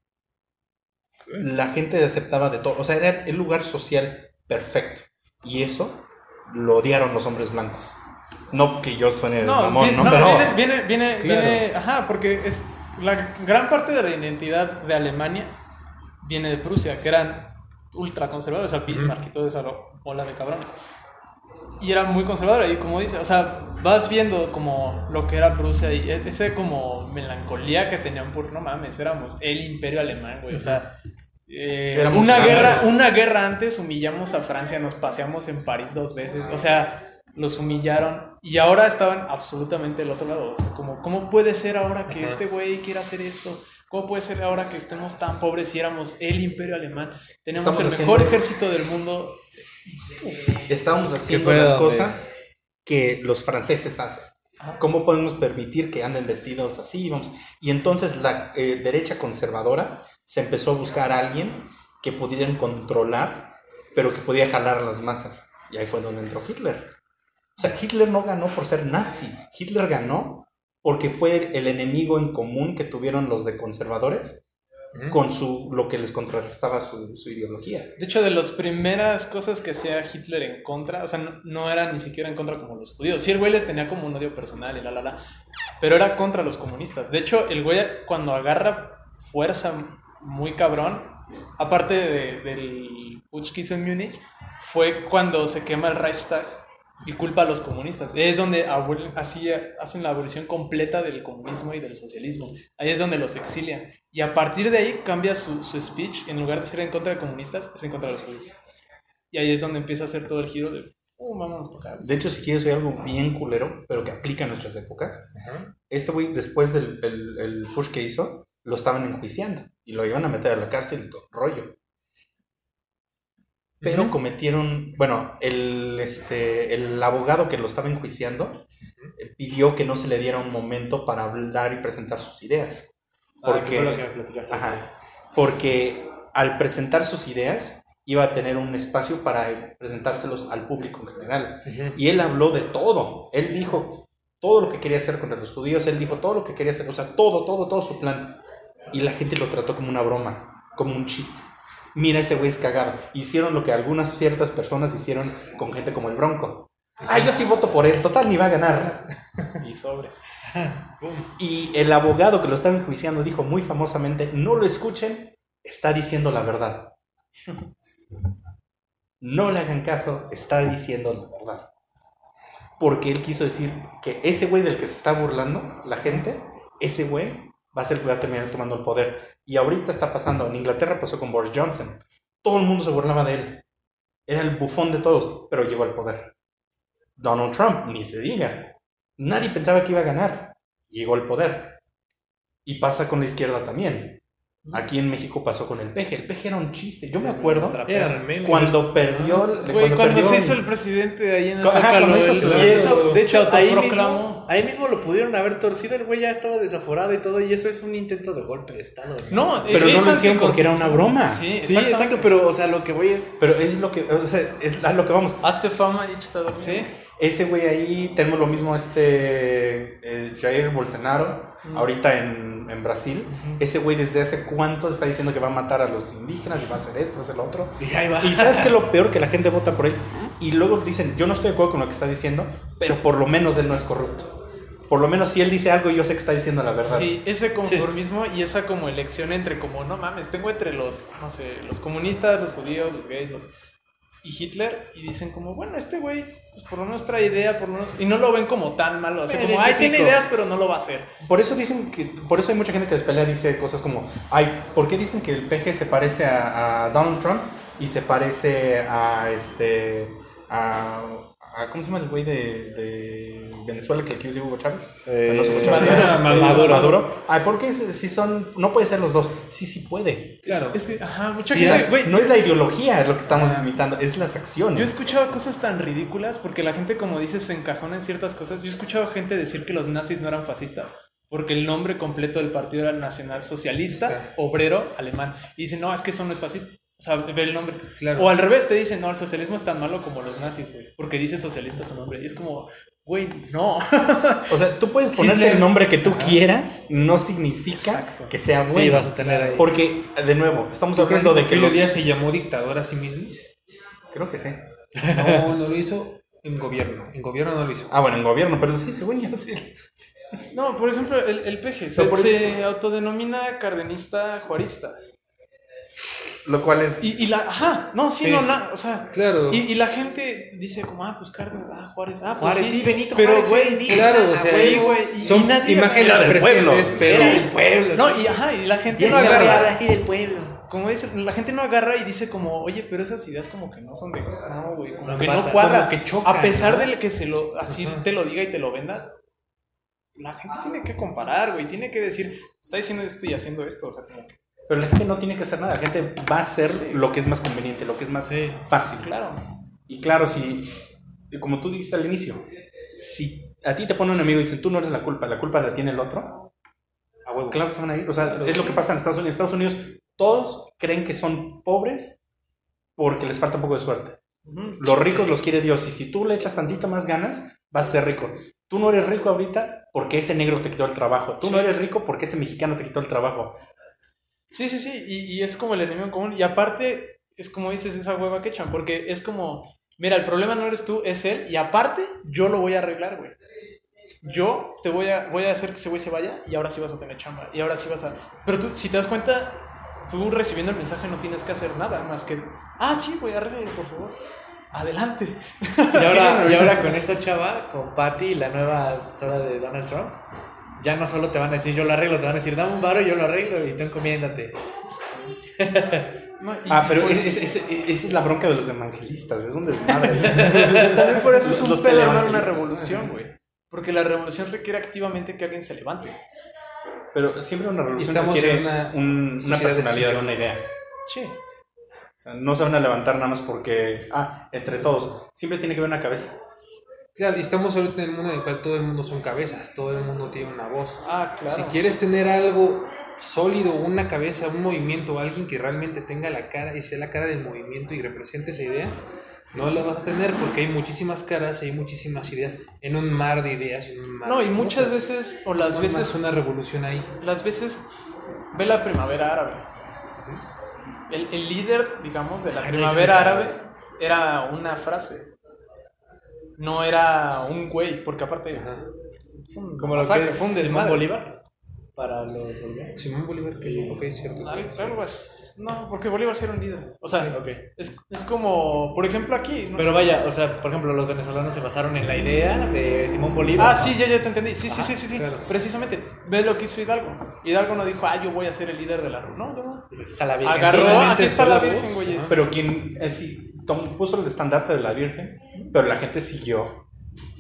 [SPEAKER 3] La gente aceptaba de todo. O sea, era el lugar social perfecto. Y eso lo odiaron los hombres blancos. No que yo suene
[SPEAKER 4] No,
[SPEAKER 3] mamón,
[SPEAKER 4] viene,
[SPEAKER 3] ¿no?
[SPEAKER 4] no,
[SPEAKER 3] Pero-
[SPEAKER 4] viene, viene, viene,
[SPEAKER 1] Claro.
[SPEAKER 4] viene- ajá, porque es la gran parte de la identidad de Alemania viene de Prusia, que eran ultra conservadores, al Bismarck y toda esa lo- ola de cabrones. Y era muy conservadora, y como dice, o sea, vas viendo como lo que era Prusia y e- ese como melancolía que tenían por, no mames, éramos el imperio alemán, güey, o sea, eh, una
[SPEAKER 3] grandes.
[SPEAKER 4] guerra, una guerra antes humillamos a Francia, nos paseamos en París dos veces, o sea, los humillaron y ahora estaban absolutamente del otro lado. O sea, como, ¿cómo puede ser ahora que
[SPEAKER 1] Ajá.
[SPEAKER 4] este güey quiera hacer esto? ¿Cómo puede ser ahora que estemos tan pobres y éramos el imperio alemán? Tenemos
[SPEAKER 3] Estamos
[SPEAKER 4] el mejor
[SPEAKER 3] haciendo-
[SPEAKER 4] ejército del mundo.
[SPEAKER 3] Estábamos haciendo las cosas que los franceses hacen. ¿Cómo podemos permitir que anden vestidos así? Vamos. Y entonces la eh, derecha conservadora se empezó a buscar a alguien que pudieran controlar, pero que podía jalar a las masas. Y ahí fue donde entró Hitler. O sea, Hitler no ganó por ser nazi. Hitler ganó porque fue el enemigo en común que tuvieron los de conservadores con su, lo que les contrarrestaba su, su ideología.
[SPEAKER 4] De hecho, de las primeras cosas que hacía Hitler en contra, o sea, no, no era ni siquiera en contra como los judíos. Sí, el güey les tenía como un odio personal y la, la, la. Pero era contra los comunistas. De hecho, el güey cuando agarra fuerza muy cabrón, aparte de- del putsch que hizo en Múnich, fue cuando se quema el Reichstag y culpa a los comunistas. Es donde así hacen la abolición completa del comunismo y del socialismo. Ahí es donde los exilian. Y a partir de ahí cambia su, su speech. En lugar de ser en contra de comunistas, es en contra de los judíos. Y ahí es donde empieza a hacer todo el giro de, uh, vámonos para acá.
[SPEAKER 3] De hecho, si quieres oír algo bien culero, pero que aplica a nuestras épocas,
[SPEAKER 1] Ajá.
[SPEAKER 3] este güey, después del el, el push que hizo, lo estaban enjuiciando y lo iban a meter a la cárcel y todo rollo. Pero cometieron, bueno, el, este, el abogado que lo estaba enjuiciando eh, pidió que no se le diera un momento para hablar y presentar sus ideas.
[SPEAKER 2] Ah,
[SPEAKER 3] Porque,
[SPEAKER 2] lo que
[SPEAKER 3] ajá, al presentar sus ideas iba a tener un espacio para presentárselos al público en general. Y él habló de todo. Él dijo todo lo que quería hacer contra los judíos. Él dijo todo lo que quería hacer. O sea, todo, todo, todo su plan. Y la gente lo trató como una broma, como un chiste. Mira, ese güey es cagado. Hicieron lo que algunas ciertas personas hicieron con gente como el Bronco. Ah, yo sí voto por él. Total, ni va a ganar.
[SPEAKER 4] Y sobres.
[SPEAKER 3] Y el abogado que lo estaba enjuiciando dijo muy famosamente, no lo escuchen, está diciendo la verdad. [LAUGHS] No le hagan caso, está diciendo la verdad. Porque él quiso decir que ese güey del que se está burlando, la gente, ese güey va a ser el que va a terminar tomando el poder. Y ahorita está pasando, en Inglaterra pasó con Boris Johnson. Todo el mundo se burlaba de él. Era el bufón de todos, pero llegó al poder. Donald Trump, ni se diga. Nadie pensaba que iba a ganar. Llegó al poder. Y pasa con la izquierda también. Aquí en México pasó con el peje. El peje era un chiste. Yo me acuerdo cuando perdió.
[SPEAKER 4] Güey, cuando,
[SPEAKER 3] perdió
[SPEAKER 4] se hizo el presidente ahí en el
[SPEAKER 3] Ajá,
[SPEAKER 4] Zócalo, el-
[SPEAKER 2] Y eso, de hecho, ahí mismo, ahí mismo lo pudieron haber torcido. El güey ya estaba desaforado y todo. Y eso es un intento de golpe de Estado. ¿no?
[SPEAKER 4] No,
[SPEAKER 3] Pero no
[SPEAKER 4] es
[SPEAKER 3] lo hicieron porque era una broma.
[SPEAKER 4] Sí,
[SPEAKER 2] exacto. Pero, o sea, lo que voy es.
[SPEAKER 3] Pero es lo que. O sea, es a lo que vamos.
[SPEAKER 4] Hazte fama y échate a dormir.
[SPEAKER 2] Sí.
[SPEAKER 3] Ese güey ahí, tenemos lo mismo, este eh, Jair Bolsonaro, ahorita en, en Brasil. Ese güey desde hace cuánto está diciendo que va a matar a los indígenas y va a hacer esto, va a hacer lo otro.
[SPEAKER 2] Y ahí va.
[SPEAKER 3] Y sabes que lo peor que la gente vota por él. Y luego dicen, yo no estoy de acuerdo con lo que está diciendo, pero por lo menos él no es corrupto. Por lo menos si él dice algo, yo sé que está diciendo la verdad.
[SPEAKER 4] Sí, ese conformismo y esa como elección entre como, no mames, tengo entre los, no sé, los comunistas, los judíos, los gays, los... y Hitler, y dicen como, bueno, este güey, pues por lo menos trae idea, por lo menos... Y no lo ven como tan malo,
[SPEAKER 2] Me
[SPEAKER 4] como, ay, tiene ideas, pero no lo va a hacer.
[SPEAKER 3] Por eso dicen que, por eso hay mucha gente que despelea dice cosas como, ay, ¿por qué dicen que el PG se parece a, a Donald Trump y se parece a este, a, a- ¿cómo se llama el güey de, de Venezuela que aquí es Hugo Chávez?
[SPEAKER 2] Eh,
[SPEAKER 3] No, es Hugo Chávez,
[SPEAKER 2] Maduro.
[SPEAKER 3] este,
[SPEAKER 2] Maduro.
[SPEAKER 3] Maduro. Ay, ¿por qué si son, no puede ser los dos? Sí, sí puede.
[SPEAKER 1] Claro.
[SPEAKER 4] Es que, ajá, mucha
[SPEAKER 3] Sí,
[SPEAKER 4] gente,
[SPEAKER 3] es-
[SPEAKER 4] güey,
[SPEAKER 3] no es la ideología lo que estamos imitando, es las acciones.
[SPEAKER 4] Yo he escuchado cosas tan ridículas porque la gente, como dices, se encajona en ciertas cosas. Yo he escuchado gente decir que los nazis no eran fascistas porque el nombre completo del partido era Nacional Socialista
[SPEAKER 1] Sí.
[SPEAKER 4] Obrero Alemán. Y dicen, no, es que eso no es fascista. O sea, ve el nombre.
[SPEAKER 1] Claro.
[SPEAKER 4] O al revés, te dicen, no, el socialismo es tan malo como los nazis, güey. Porque dice socialista su nombre. Y es como, güey, no. [LAUGHS]
[SPEAKER 3] O sea, tú puedes [LAUGHS] ponerle
[SPEAKER 1] Hitler.
[SPEAKER 3] el nombre que tú quieras, no significa
[SPEAKER 4] Exacto.
[SPEAKER 3] que sea bueno.
[SPEAKER 2] Sí, vas a tener ahí.
[SPEAKER 3] Porque, de nuevo, estamos
[SPEAKER 1] ¿Tú crees
[SPEAKER 3] hablando de que los...
[SPEAKER 1] Díaz se llamó dictador a sí mismo?
[SPEAKER 3] Creo que sí.
[SPEAKER 1] No, no lo hizo en gobierno. En gobierno no lo hizo.
[SPEAKER 3] Ah, bueno, en gobierno, pero sí, según yo sí.
[SPEAKER 4] No, por ejemplo, el, el peje se,
[SPEAKER 3] Pero por
[SPEAKER 4] se autodenomina cardenista juarista.
[SPEAKER 3] Lo cual es...
[SPEAKER 4] Y, y la, ajá, no, sí,
[SPEAKER 1] Sí.
[SPEAKER 4] no, na- o sea,
[SPEAKER 1] Claro.
[SPEAKER 4] y, y la gente dice como, ah, pues Cárdenas, ah, Juárez, ah, pues
[SPEAKER 2] Juárez,
[SPEAKER 4] sí,
[SPEAKER 2] sí, Benito
[SPEAKER 4] pero,
[SPEAKER 2] Juárez,
[SPEAKER 4] güey,
[SPEAKER 2] sí,
[SPEAKER 4] di-
[SPEAKER 1] claro, o
[SPEAKER 4] ah,
[SPEAKER 1] sea,
[SPEAKER 4] güey, güey, y,
[SPEAKER 1] son
[SPEAKER 4] nadie
[SPEAKER 1] imágenes
[SPEAKER 3] Era del pueblo.
[SPEAKER 1] pero...
[SPEAKER 2] del pueblo.
[SPEAKER 4] No,
[SPEAKER 2] sí.
[SPEAKER 4] y ajá, y la gente
[SPEAKER 2] Y
[SPEAKER 4] no agarra,
[SPEAKER 2] aquí del pueblo.
[SPEAKER 4] como dice, la gente no agarra y dice como, oye, pero esas ideas como que no son de, no, güey, como
[SPEAKER 2] No
[SPEAKER 4] que no cuadra,
[SPEAKER 1] como que chocan,
[SPEAKER 4] a pesar
[SPEAKER 1] ¿no?
[SPEAKER 4] de que se lo, así te lo diga y te lo venda, la gente tiene que comparar, güey, tiene que decir, está diciendo esto y haciendo esto, o sea, como que,
[SPEAKER 3] Pero la gente no tiene que hacer nada, la gente va a hacer
[SPEAKER 4] Sí.
[SPEAKER 3] lo que es más conveniente, lo que es más
[SPEAKER 2] Sí.
[SPEAKER 3] fácil.
[SPEAKER 4] claro,
[SPEAKER 3] Y claro, si, como tú dijiste al inicio, si a ti te pone un amigo y dicen, tú no eres la culpa, la culpa la tiene el otro,
[SPEAKER 1] A huevo.
[SPEAKER 3] claro que se van a ir. O sea, es lo que pasa en Estados Unidos. En Estados Unidos todos creen que son pobres porque les falta un poco de suerte. Los ricos los quiere Dios y si tú le echas tantito más ganas, vas a ser rico. Tú no eres rico ahorita porque ese negro te quitó el trabajo. Tú no eres rico porque ese mexicano te quitó el trabajo.
[SPEAKER 4] Sí, sí, sí, y, y es como el enemigo en común. Y aparte, es como dices esa hueva que echan, porque es como, mira, el problema no eres tú, es él, y aparte, yo lo voy a arreglar, güey. Yo te voy a, voy a hacer que ese güey se vaya y ahora sí vas a tener chamba, y ahora sí vas a... Pero tú, si te das cuenta, tú recibiendo el mensaje no tienes que hacer nada más que, ah, sí, güey, arréglalo, por favor. Adelante. [LAUGHS]
[SPEAKER 2] Y ahora, y ahora con esta chava, con Patty, la nueva asesora de Donald Trump, ya no solo te van a decir yo lo arreglo, te van a decir dame un varo y yo lo arreglo y tú encomiéndate.
[SPEAKER 4] No, y-
[SPEAKER 3] Ah, pero
[SPEAKER 4] pues-
[SPEAKER 3] es- es- es- esa es la bronca de los evangelistas. Es un desmadre. [LAUGHS]
[SPEAKER 4] También por eso es un
[SPEAKER 3] Los
[SPEAKER 4] pedo armar una revolución, güey. Porque la revolución requiere activamente que alguien se levante.
[SPEAKER 3] Pero siempre una revolución requiere
[SPEAKER 1] una
[SPEAKER 3] un- personalidad, una idea.
[SPEAKER 4] Sí.
[SPEAKER 3] O sea, no se van a levantar nada más porque, ah, entre todos. Siempre tiene que haber una cabeza.
[SPEAKER 1] Claro, y estamos ahorita en un mundo en el cual todo el mundo son cabezas, todo el mundo tiene una voz.
[SPEAKER 4] Ah, claro.
[SPEAKER 1] Si quieres tener algo sólido, una cabeza, un movimiento, alguien que realmente tenga la cara y sea la cara del movimiento y represente esa idea, no lo vas a tener porque hay muchísimas caras, hay muchísimas ideas en un mar de ideas. En un mar
[SPEAKER 4] No, y muchas
[SPEAKER 1] cosas.
[SPEAKER 4] veces, o las
[SPEAKER 1] No
[SPEAKER 4] veces,
[SPEAKER 1] una revolución ahí.
[SPEAKER 4] las veces, ve la primavera árabe. El, el líder, digamos, de la primavera árabe era una frase. No era un güey, porque aparte un
[SPEAKER 2] Como lo que es Simón
[SPEAKER 4] desmadre.
[SPEAKER 2] Bolívar para los bolivianos.
[SPEAKER 1] Simón Bolívar, que ok, cierto.
[SPEAKER 4] Algo, algo así. No, porque Bolívar sí era un líder. O sea, es, es como, por ejemplo, aquí. ¿no?
[SPEAKER 2] Pero vaya, o sea, por ejemplo, los venezolanos se basaron en la idea de Simón Bolívar.
[SPEAKER 4] Ah, sí, ya, ya te entendí. Sí, sí,
[SPEAKER 2] Ajá,
[SPEAKER 4] sí, sí, sí.
[SPEAKER 1] claro.
[SPEAKER 4] Precisamente. Ve lo que hizo Hidalgo. Hidalgo no dijo, ah, yo voy a ser el líder de la... No, yo no.
[SPEAKER 2] Aquí está la Virgen.
[SPEAKER 4] Agarró, aquí está la Virgen, güey.
[SPEAKER 3] Pero quien eh, sí, tom- puso el estandarte de la Virgen, pero la gente siguió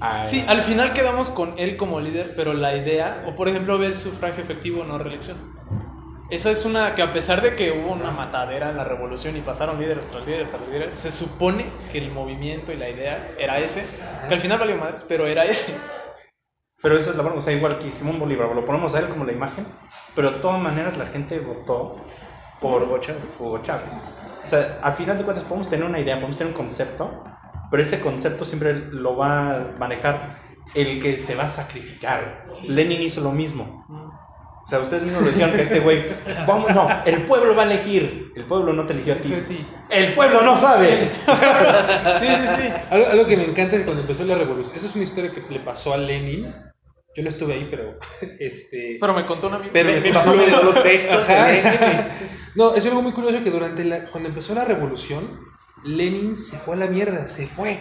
[SPEAKER 3] a-
[SPEAKER 4] Sí, al final quedamos con él como líder, pero la idea, o por ejemplo, ver sufragio efectivo o no reelección. Esa es una que a pesar de que hubo una matadera en la revolución y pasaron líderes tras líderes tras líderes, se supone que el movimiento y la idea era ese, que al final valió madres, pero era ese.
[SPEAKER 3] Pero esa es la broma, o sea, igual que Simón Bolívar, lo ponemos a él como la imagen, pero de todas maneras la gente votó por
[SPEAKER 2] Hugo Chávez.
[SPEAKER 3] Hugo Chávez. O sea, a final de cuentas podemos tener una idea, podemos tener un concepto, pero ese concepto siempre lo va a manejar el que se va a sacrificar. Lenin hizo lo mismo. O sea, ustedes mismos lo dijeron que este güey, vamos, no, el pueblo va a elegir. El pueblo no te eligió a ti. El pueblo no sabe. [LAUGHS]
[SPEAKER 4] Sí, sí, sí.
[SPEAKER 1] Algo, algo que me encanta es cuando empezó la revolución, esa es una historia que le pasó a Lenin. Yo no estuve ahí, pero [LAUGHS] este.
[SPEAKER 4] Pero me contó una.
[SPEAKER 1] Pero
[SPEAKER 2] Mi, mi papá me dio los textos.
[SPEAKER 1] No, es algo muy curioso que durante la, cuando empezó la revolución, Lenin se fue a la mierda, se fue.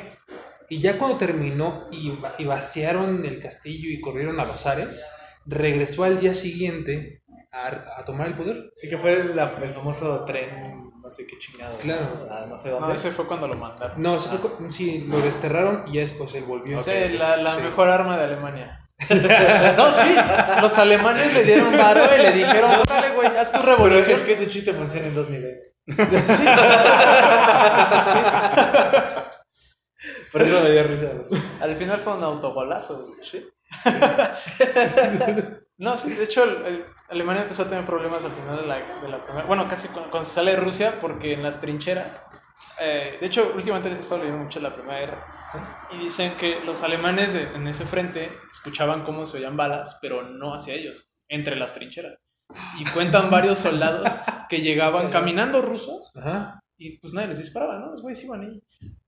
[SPEAKER 1] Y ya cuando terminó y, y vaciaron el castillo y corrieron a los ares, regresó al día siguiente a, a tomar el poder.
[SPEAKER 2] Sí que fue la- el famoso tren, no sé qué chingado.
[SPEAKER 1] Claro.
[SPEAKER 2] Ah, no sé
[SPEAKER 4] No,
[SPEAKER 2] dónde.
[SPEAKER 4] ese fue cuando lo mandaron.
[SPEAKER 1] No, se fue sí, lo desterraron y ya después él volvió.
[SPEAKER 4] Sí, la, la
[SPEAKER 1] Sí.
[SPEAKER 4] mejor arma de Alemania. [LAUGHS] no, sí, los alemanes le dieron varo y le dijeron, órale, güey, haz tu
[SPEAKER 2] Pero
[SPEAKER 4] revolución.
[SPEAKER 2] es que ese chiste funciona en dos niveles.
[SPEAKER 4] Sí.
[SPEAKER 2] Por eso me dio risa.
[SPEAKER 4] Al final fue un autogolazo, güey. Sí. [LAUGHS] no, sí, de hecho, el- el- Alemania empezó a tener problemas al final de la, de la primera. Bueno, casi cuando, cuando se sale de Rusia, porque en las trincheras. Eh, de hecho, últimamente he estado leyendo mucho la Primera Guerra. Y dicen que los alemanes de- en ese frente escuchaban cómo se oían balas, pero no hacia ellos, entre las trincheras. Y cuentan varios soldados [LAUGHS] que llegaban caminando rusos
[SPEAKER 1] Ajá.
[SPEAKER 4] Y pues nadie les disparaba, ¿no? Los güeyes iban ahí.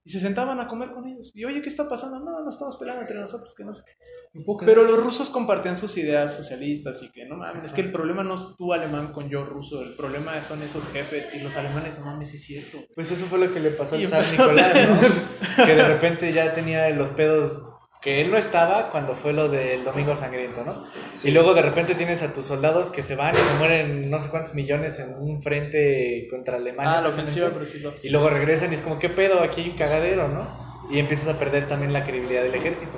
[SPEAKER 4] Y se sentaban a comer con ellos. Y oye, ¿qué está pasando? No, nos estamos peleando entre nosotros, que no sé qué. Pero los rusos compartían sus ideas socialistas y que no mames, es que el problema no es tú alemán con yo ruso, el problema son esos jefes y los alemanes, no mames, es cierto.
[SPEAKER 2] Pues eso fue lo que le pasó al San
[SPEAKER 4] a
[SPEAKER 2] Nicolás, ¿no? Que de repente ya tenía los pedos que él no estaba cuando fue lo del Domingo Sangriento, ¿no? Y luego de repente tienes a tus soldados que se van y se mueren no sé cuántos millones en un frente contra Alemania.
[SPEAKER 4] Ah, la ofensiva, pero sí la
[SPEAKER 2] Y luego regresan y es como, ¿qué pedo? Aquí hay un cagadero, ¿no? Y empiezas a perder también la credibilidad del ejército.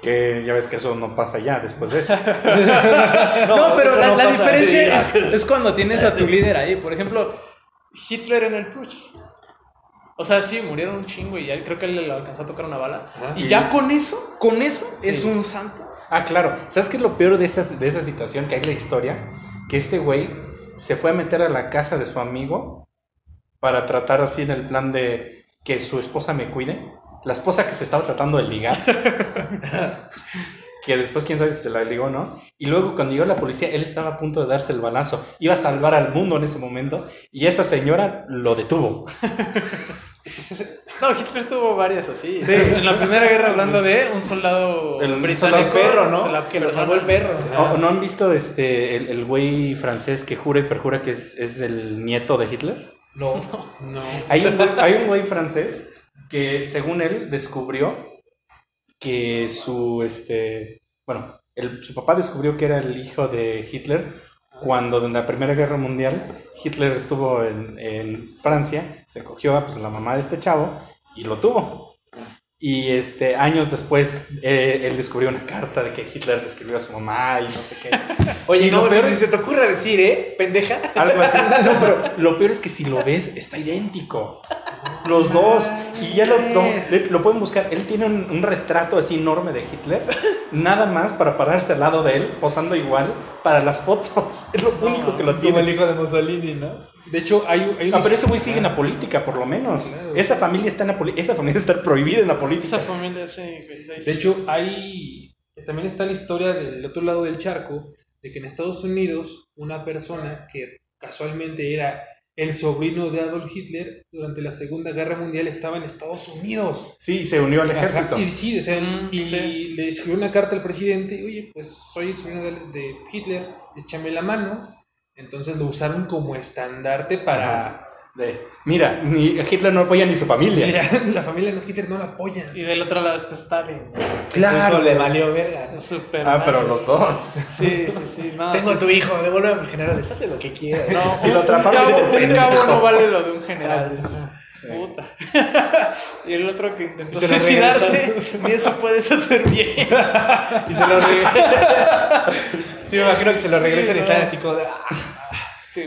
[SPEAKER 3] Que ya ves que eso no pasa ya después de eso. [LAUGHS]
[SPEAKER 4] No, pero
[SPEAKER 2] eso
[SPEAKER 4] la,
[SPEAKER 2] no
[SPEAKER 4] la
[SPEAKER 2] pasa
[SPEAKER 4] diferencia es, cuando tienes a tu líder ahí. Por ejemplo, Hitler en el Putsch. O sea, sí, murieron un chingo y ya creo que él le alcanzó a tocar una bala. Y ya con eso, con eso, es un santo.
[SPEAKER 3] Ah, claro. ¿Sabes qué es lo peor de esa, de esa situación? Que hay la historia. Que este güey se fue a meter a la casa de su amigo para tratar así en el plan de que su esposa me cuide. La esposa que se estaba tratando de ligar. [LAUGHS] que después quién sabe si se la ligó o no. Y luego cuando llegó la policía, él estaba a punto de darse el balazo. Iba a salvar al mundo en ese momento. Y esa señora lo detuvo. [LAUGHS]
[SPEAKER 4] No, Hitler tuvo varias así. En la primera guerra, hablando de un soldado
[SPEAKER 3] El
[SPEAKER 4] británico.
[SPEAKER 3] soldado perro, ¿no?
[SPEAKER 4] la-
[SPEAKER 2] Que lo salvó el perro.
[SPEAKER 3] ¿O- ¿No han visto este el, el güey francés que jura y perjura que es, es el nieto de Hitler?
[SPEAKER 2] No.
[SPEAKER 1] No.
[SPEAKER 3] Hay un, güey, hay un güey francés que, según él, descubrió que su, este, bueno, el- su papá descubrió que era el hijo de Hitler cuando en la Primera Guerra Mundial Hitler estuvo en, en Francia, se cogió a pues, la mamá de este chavo y lo tuvo. Y este, años después eh, él descubrió una carta de que Hitler le escribió a su mamá y no sé qué. [LAUGHS]
[SPEAKER 2] Oye,
[SPEAKER 3] Y
[SPEAKER 2] no,
[SPEAKER 3] lo peor
[SPEAKER 2] ni se te ocurra decir, ¿eh? Pendeja.
[SPEAKER 3] Algo así. [LAUGHS] No, pero lo peor es que si lo ves, está idéntico. Los dos. Y ya lo, lo, lo pueden buscar. Él tiene un, un retrato así enorme de Hitler. Nada más para pararse al lado de él, posando igual para las fotos. [LAUGHS] Es lo único que los
[SPEAKER 2] Como el
[SPEAKER 3] tiene.
[SPEAKER 2] hijo de Mussolini, ¿no?
[SPEAKER 1] De hecho, hay, hay
[SPEAKER 3] Ah,
[SPEAKER 1] unos-
[SPEAKER 3] pero ese güey sigue en la política, por lo menos.
[SPEAKER 1] Claro.
[SPEAKER 3] Esa familia está en la esa familia [LAUGHS] está prohibida en la política.
[SPEAKER 4] Esa familia, sí.
[SPEAKER 1] De hecho, hay. También está la historia del otro lado del charco, de que en Estados Unidos, una persona que casualmente era el sobrino de Adolf Hitler durante la Segunda Guerra Mundial estaba en Estados Unidos.
[SPEAKER 3] Sí, se unió al ejército.
[SPEAKER 1] Ajá, Y sí, o sea,
[SPEAKER 4] Mm,
[SPEAKER 1] y
[SPEAKER 4] sí.
[SPEAKER 1] le escribió una carta al presidente, oye, pues soy el sobrino de, de Hitler, échame la mano. Entonces lo usaron como estandarte para...
[SPEAKER 3] De, mira, ni Hitler no apoya ni su familia.
[SPEAKER 1] Mira, [LAUGHS] la familia de Hitler no la apoya.
[SPEAKER 4] Y del otro lado está Stalin.
[SPEAKER 2] Claro. le valió verga.
[SPEAKER 4] Es súper
[SPEAKER 3] Ah, pero
[SPEAKER 4] mal.
[SPEAKER 3] los dos.
[SPEAKER 4] Sí, sí, sí. no,
[SPEAKER 2] Tengo
[SPEAKER 4] sí,
[SPEAKER 2] tu hijo, devuélveme a mis generales, hazle lo que quieras.
[SPEAKER 4] No,
[SPEAKER 3] Si lo
[SPEAKER 4] un
[SPEAKER 3] dice,
[SPEAKER 4] un cabo no vale lo de un general. Puta. [LAUGHS] y el otro que intentó
[SPEAKER 2] Y se
[SPEAKER 4] suicidarse, [LAUGHS] ni eso puedes hacer bien.
[SPEAKER 2] Y se lo regresan. sí, me imagino que se lo
[SPEAKER 4] Sí,
[SPEAKER 2] regresan y
[SPEAKER 4] no.
[SPEAKER 2] están así como de. "Ah".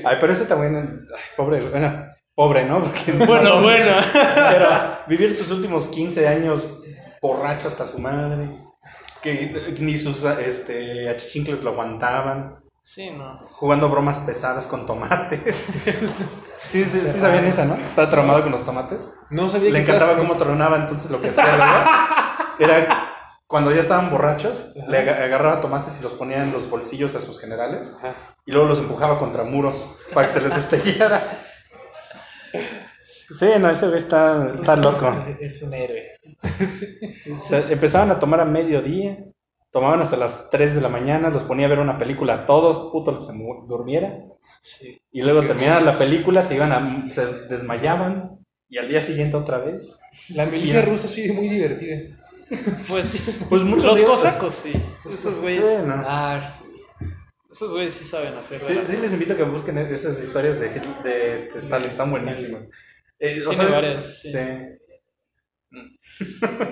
[SPEAKER 3] Ay, pero ese también, ay, pobre, bueno, pobre, ¿no? [LAUGHS] Porque
[SPEAKER 4] bueno, bueno. [LAUGHS]
[SPEAKER 3] Pero vivir tus últimos 15 años borracho hasta su madre, que ni sus este, achichincles lo aguantaban,
[SPEAKER 4] Sí, no.
[SPEAKER 3] jugando bromas pesadas con tomates. [LAUGHS] Sí, sí, sí sabían esa, ¿no? Estaba traumado con los tomates.
[SPEAKER 1] No sabía
[SPEAKER 3] Le
[SPEAKER 1] que
[SPEAKER 3] encantaba cómo tronaba, entonces lo que hacía ¿verdad? era cuando ya estaban borrachos, le aga- agarraba tomates y los ponía en los bolsillos a sus generales
[SPEAKER 1] Ajá.
[SPEAKER 3] y luego los empujaba contra muros para que se les estellara. Sí, no, ese güey está, está loco.
[SPEAKER 2] Es un héroe.
[SPEAKER 3] Se- empezaban a tomar a mediodía, tomaban hasta las 3 de la mañana, los ponía a ver una película a todos, puto que se durmiera.
[SPEAKER 4] Sí.
[SPEAKER 3] Y luego terminaba la película, se iban a, se desmayaban y al día siguiente otra vez.
[SPEAKER 1] La milicia rusa sí es muy divertida.
[SPEAKER 4] Pues,
[SPEAKER 3] Pues muchos
[SPEAKER 4] los cosacos, sí. Esos güeyes,
[SPEAKER 3] Sí, no.
[SPEAKER 2] Ah, sí.
[SPEAKER 4] Esos güeyes sí saben hacer.
[SPEAKER 3] Sí, sí les invito a que busquen esas historias de, de este, Stalin, están buenísimas. Eh, o
[SPEAKER 4] Tiene
[SPEAKER 3] sea,
[SPEAKER 4] varias, sí.
[SPEAKER 3] sí.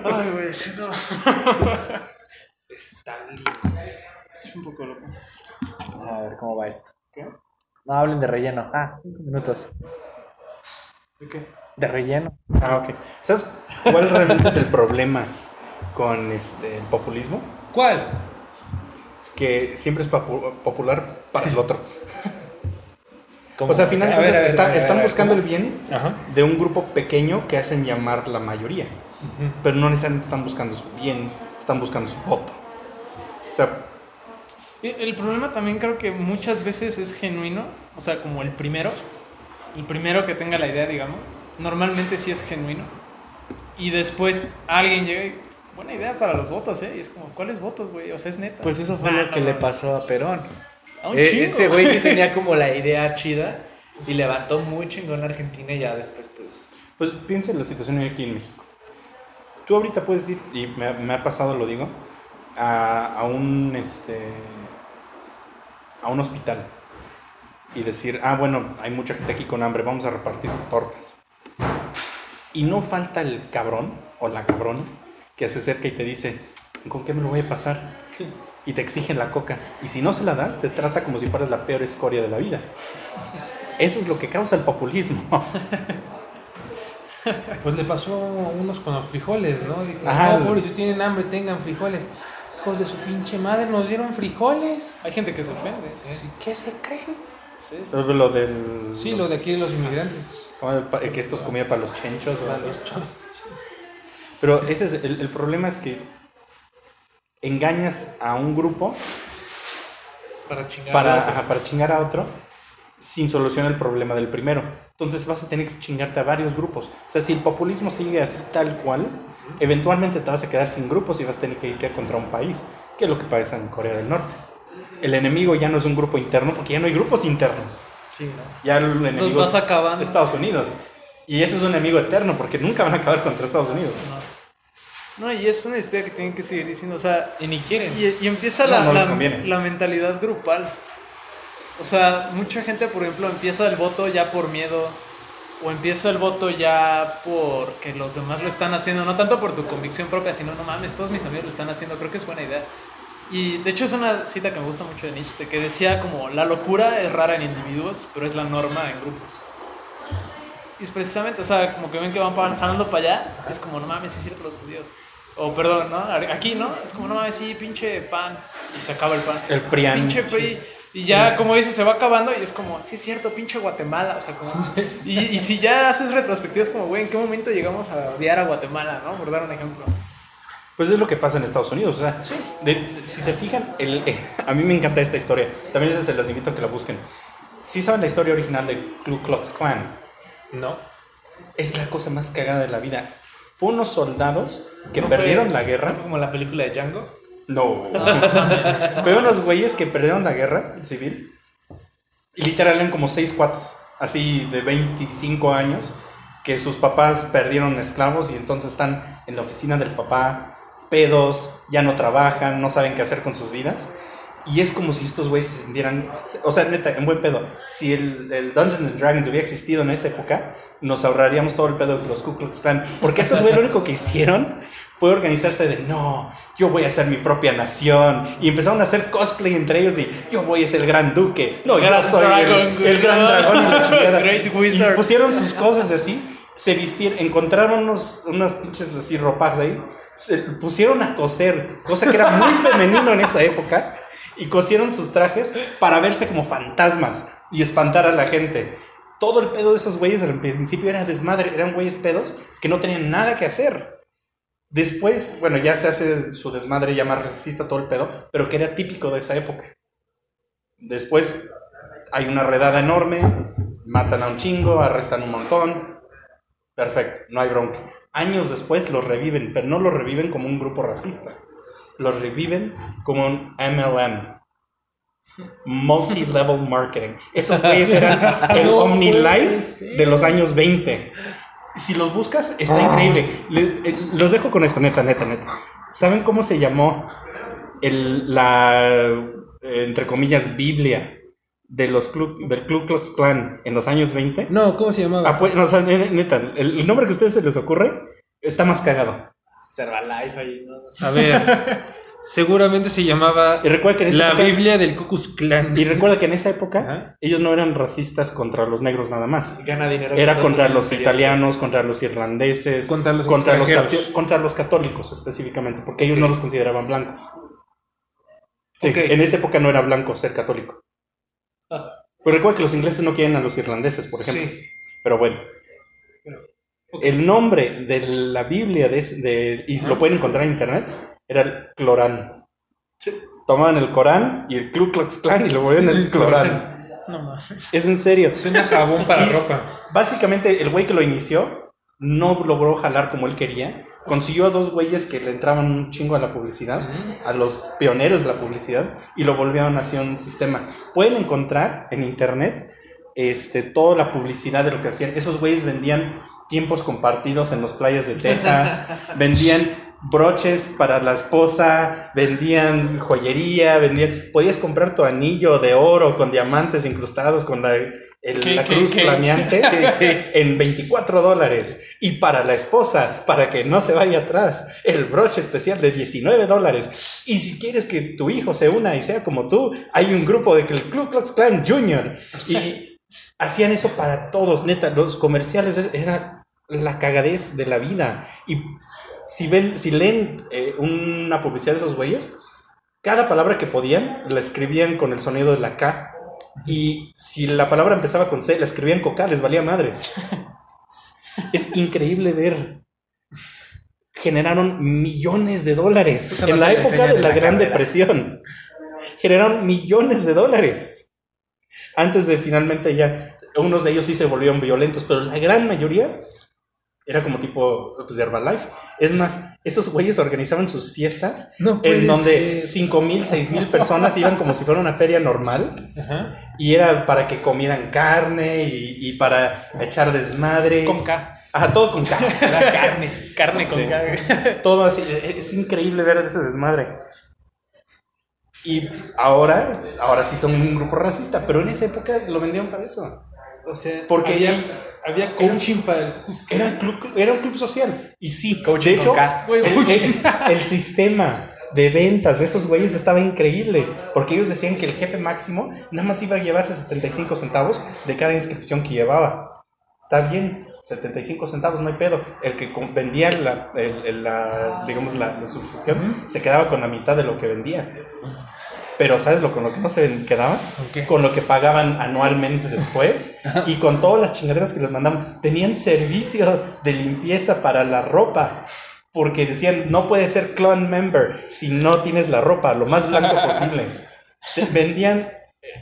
[SPEAKER 4] Ay, güey, sí, no. [LAUGHS]
[SPEAKER 1] Stalin.
[SPEAKER 4] Es un poco loco.
[SPEAKER 2] A ver cómo va esto. No hablen de relleno. Ah, cinco minutos.
[SPEAKER 4] ¿De qué?
[SPEAKER 2] De relleno.
[SPEAKER 3] Ah, ok. ¿Sabes cuál realmente es el problema con este, el populismo?
[SPEAKER 1] ¿Cuál?
[SPEAKER 3] Que siempre es popular para el otro. [LAUGHS]
[SPEAKER 2] ¿Cómo?
[SPEAKER 3] O sea, al final de
[SPEAKER 1] A ver,
[SPEAKER 3] cuentas,
[SPEAKER 1] a ver,
[SPEAKER 3] está-
[SPEAKER 1] a ver,
[SPEAKER 3] están buscando el bien
[SPEAKER 1] Ajá.
[SPEAKER 3] de un grupo pequeño que hacen llamar la mayoría. Pero no necesariamente están buscando su bien, están buscando su voto. O sea,
[SPEAKER 4] El el problema también creo que muchas veces es genuino, o sea, como el primero, el primero que tenga la idea, digamos, normalmente sí es genuino. Y después alguien llega y, buena idea para los votos, ¿eh? Y es como, ¿cuáles votos, güey? O sea, es neta.
[SPEAKER 2] Pues eso fue
[SPEAKER 4] Nah,
[SPEAKER 2] lo que
[SPEAKER 4] no
[SPEAKER 2] le pasó a Perón.
[SPEAKER 4] A un
[SPEAKER 2] Eh,
[SPEAKER 4] chingo.
[SPEAKER 2] ese güey sí tenía como la idea chida y levantó muy chingón a Argentina y ya después, pues.
[SPEAKER 3] pues piensa en la situación aquí en México. Tú ahorita puedes ir, y me, ha- me ha pasado, lo digo, a, a un este a un hospital y decir, ah, bueno, hay mucha gente aquí con hambre, vamos a repartir tortas. Y no falta el cabrón o la cabrona que se acerca y te dice, ¿con qué me lo voy a pasar? Y te exigen la coca. Y si no se la das, te trata como si fueras la peor escoria de la vida. Eso es lo que causa el populismo. [LAUGHS]
[SPEAKER 1] Pues le pasó a unos con los frijoles, ¿no? Dijo,
[SPEAKER 3] Ajá.
[SPEAKER 1] no, pobres, si tienen hambre, tengan frijoles. Hijos de su pinche madre, nos dieron frijoles.
[SPEAKER 4] Hay gente que se ofende.
[SPEAKER 1] Sí, ¿Qué se creen?
[SPEAKER 4] Sí, sí,
[SPEAKER 3] ¿Sabes lo del...
[SPEAKER 1] Sí, lo de aquí de los inmigrantes.
[SPEAKER 3] ¿cómo el pa- Que estos comía para los chenchos.
[SPEAKER 1] Para los cho-
[SPEAKER 3] Pero ese es el, el problema es que engañas a un grupo
[SPEAKER 2] Para chingar.
[SPEAKER 3] para,
[SPEAKER 2] a otro.
[SPEAKER 3] ajá, para chingar a otro sin solucionar el problema del primero. Entonces vas a tener que chingarte a varios grupos. O sea, si el populismo sigue así tal cual, eventualmente te vas a quedar sin grupos y vas a tener que ir contra un país, que es lo que pasa en Corea del Norte. El enemigo ya no es un grupo interno porque ya no hay grupos internos.
[SPEAKER 2] Sí, ¿no?
[SPEAKER 3] Ya el enemigo
[SPEAKER 4] Los vas
[SPEAKER 3] es
[SPEAKER 4] acabando.
[SPEAKER 3] Estados Unidos. Y ese es un enemigo eterno porque nunca van a acabar contra Estados Unidos.
[SPEAKER 4] No, y es una historia que tienen que seguir diciendo, o sea,
[SPEAKER 2] Y ni quieren.
[SPEAKER 4] Y, y empieza
[SPEAKER 3] No,
[SPEAKER 4] la,
[SPEAKER 3] no
[SPEAKER 4] la- mentalidad grupal. O sea, mucha gente, por ejemplo, empieza el voto ya por miedo. O empieza el voto ya porque los demás lo están haciendo. No tanto por tu convicción propia, sino, no mames, todos mis amigos lo están haciendo. Creo que es buena idea. Y de hecho es una cita que me gusta mucho de Nietzsche, que decía como, la locura es rara en individuos, pero es la norma en grupos. Y es precisamente, o sea, como que ven que van pa- jalando para allá, es como, no mames, es cierto los judíos. O perdón, ¿no? Aquí, ¿no? Es como, no mames, sí, pinche pan. Y se acaba el pan.
[SPEAKER 3] El PRIAN.
[SPEAKER 4] Pinche PRI. Y ya, como dices, se va acabando y es como, sí es cierto, pinche Guatemala. O sea, como... [LAUGHS] Y, y si ya haces retrospectivas, como, güey, ¿en qué momento llegamos a odiar a Guatemala, no? Por dar un ejemplo.
[SPEAKER 3] Pues es lo que pasa en Estados Unidos. O sea, de- si se fijan, el, eh, [LAUGHS] a mí me encanta esta historia. También se las invito a que la busquen. Si saben la historia original de Ku Klux Klan,
[SPEAKER 1] No.
[SPEAKER 3] es la cosa más cagada de la vida. Fue unos soldados que
[SPEAKER 2] ¿No fue-
[SPEAKER 3] perdieron la
[SPEAKER 2] ¿no
[SPEAKER 3] guerra.
[SPEAKER 2] fue como la película de Django?
[SPEAKER 3] No. [LAUGHS] Fue unos güeyes que perdieron la guerra civil. Y literal eran como seis cuates, así de 25 años, que sus papás perdieron esclavos y entonces están en la oficina del papá, pedos, ya no trabajan, no saben qué hacer con sus vidas. Y es como si estos güeyes se sintieran. O sea, neta, en buen pedo. Si el, el Dungeons and Dragons hubiera existido en esa época, nos ahorraríamos todo el pedo de los Ku Klux Klan. Porque estos güeyes lo único que hicieron fue organizarse de no, yo voy a ser mi propia nación. Y empezaron a hacer cosplay entre ellos de yo voy a ser el gran duque. No, yo
[SPEAKER 4] Gran
[SPEAKER 3] soy
[SPEAKER 4] dragón,
[SPEAKER 3] el, el gran dragón y la [LAUGHS] Y pusieron sus cosas así. Se vistieron, encontraron unos, unas pinches así ropas ahí. Se pusieron a coser, cosa que era muy femenino en esa época. Y cosieron sus trajes para verse como fantasmas y espantar a la gente. Todo el pedo de esos güeyes al principio era desmadre, eran güeyes pedos que no tenían nada que hacer. Después, bueno, ya se hace su desmadre ya más racista todo el pedo, pero que era típico de esa época. Después hay una redada enorme, matan a un chingo, arrestan un montón. Perfecto, no hay bronca. Años después los reviven, pero no los reviven como un grupo racista. Los reviven como un MLM. Multi-level marketing. Esos güeyes eran [LAUGHS] el OmniLife de los años 20. Si los buscas, está increíble. Le- eh, los dejo con esto, neta, neta, neta. ¿Saben cómo se llamó el, la, entre comillas, Biblia de los Klu- del Ku Klux Klan en los años 20?
[SPEAKER 1] No, ¿cómo se llamaba?
[SPEAKER 3] Ah, pues, no, o sea, neta, el, el nombre que a ustedes se les ocurre está más cagado.
[SPEAKER 2] Herbalife ahí, ¿no? No sé.
[SPEAKER 1] A ver, [LAUGHS] seguramente se llamaba
[SPEAKER 3] Y recuerda que en esa
[SPEAKER 1] La
[SPEAKER 3] época,
[SPEAKER 1] Biblia del Cucus Clan.
[SPEAKER 3] y recuerda que en esa época
[SPEAKER 1] Ajá.
[SPEAKER 3] ellos no eran racistas contra los negros nada más.
[SPEAKER 2] Gana dinero.
[SPEAKER 3] Era
[SPEAKER 2] con
[SPEAKER 3] contra los italianos, contra los irlandeses,
[SPEAKER 1] Contra los
[SPEAKER 3] contra los, contra los católicos específicamente, porque ellos no los consideraban blancos. Sí, en esa época no era blanco ser católico.
[SPEAKER 2] Ah.
[SPEAKER 3] Pero recuerda que los ingleses no quieren a los irlandeses, por ejemplo.
[SPEAKER 1] Sí.
[SPEAKER 3] Pero bueno. El nombre de la Biblia de, de- y lo pueden encontrar en internet era el Clorán. Tomaban el Corán y el Ku Klux Klan y lo volvían el Clorán.
[SPEAKER 4] No mames.
[SPEAKER 3] Es en serio.
[SPEAKER 1] Suena jabón para
[SPEAKER 3] Y-
[SPEAKER 1] ropa.
[SPEAKER 3] Básicamente, el güey que lo inició no logró jalar como él quería. Consiguió a dos güeyes que le entraban un chingo a la publicidad, a los pioneros de la publicidad, y lo volvieron hacia un sistema. Pueden encontrar en internet este, toda la publicidad de lo que hacían. Esos güeyes vendían tiempos compartidos en las playas de Texas, [LAUGHS] vendían broches para la esposa, vendían joyería, vendían... Podías comprar tu anillo de oro con diamantes incrustados con la, el-
[SPEAKER 4] ¿Qué,
[SPEAKER 3] la
[SPEAKER 4] qué,
[SPEAKER 3] cruz
[SPEAKER 4] qué?
[SPEAKER 3] flameante [LAUGHS] en 24 dólares. Y para la esposa, para que no se vaya atrás, el broche especial de 19 dólares. Y si quieres que tu hijo se una y sea como tú, hay un grupo de que el Ku Klux Klan Junior. Y hacían eso para todos, neta. Los comerciales es- era la cagadez de la vida. Y si ven, si leen eh, una publicidad de esos güeyes, cada palabra que podían la escribían con el sonido de la K. Y si la palabra empezaba con C, la escribían con K, les valía madres. [LAUGHS] Es increíble ver. Generaron millones de dólares
[SPEAKER 2] Eso
[SPEAKER 3] en la época de la
[SPEAKER 2] la
[SPEAKER 3] Gran. Depresión. Generaron millones de dólares. Antes de finalmente ya, unos de ellos sí se volvieron violentos, pero la gran mayoría era como tipo pues, de Herbalife. Es más, esos güeyes organizaban sus fiestas
[SPEAKER 1] No
[SPEAKER 3] en donde. 5 mil, 6 mil personas iban como si fuera una feria normal.
[SPEAKER 1] Ajá.
[SPEAKER 3] Y era para que comieran carne y, y para echar desmadre.
[SPEAKER 4] Con K.
[SPEAKER 3] Ajá, todo con K. [LAUGHS]
[SPEAKER 2] Carne.
[SPEAKER 4] Carne con
[SPEAKER 3] Sí.
[SPEAKER 4] K.
[SPEAKER 3] todo así. e- Es increíble ver ese desmadre. Y ahora, ahora sí son un grupo racista, pero en esa época lo vendieron para eso.
[SPEAKER 1] O sea,
[SPEAKER 3] Porque
[SPEAKER 1] había, había coaching para el.
[SPEAKER 3] Era un club, era un club social. Y sí,
[SPEAKER 2] Coaching
[SPEAKER 3] de hecho, el, el- el sistema de ventas de esos güeyes estaba increíble. Porque ellos decían que el jefe máximo nada más iba a llevarse 75 centavos de cada inscripción que llevaba. Está bien, 75 centavos, no hay pedo. El que vendía la, el- el- la, digamos, la, la suscripción se quedaba con la mitad de lo que vendía. Pero ¿sabes lo con lo que no se quedaban?
[SPEAKER 1] qué?
[SPEAKER 3] Con lo que pagaban anualmente [LAUGHS] después y con todas las chingaderas que les mandaban. Tenían servicio de limpieza para la ropa. Porque decían, no puedes ser clone member si no tienes la ropa lo más blanco posible. Te- [LAUGHS] Vendían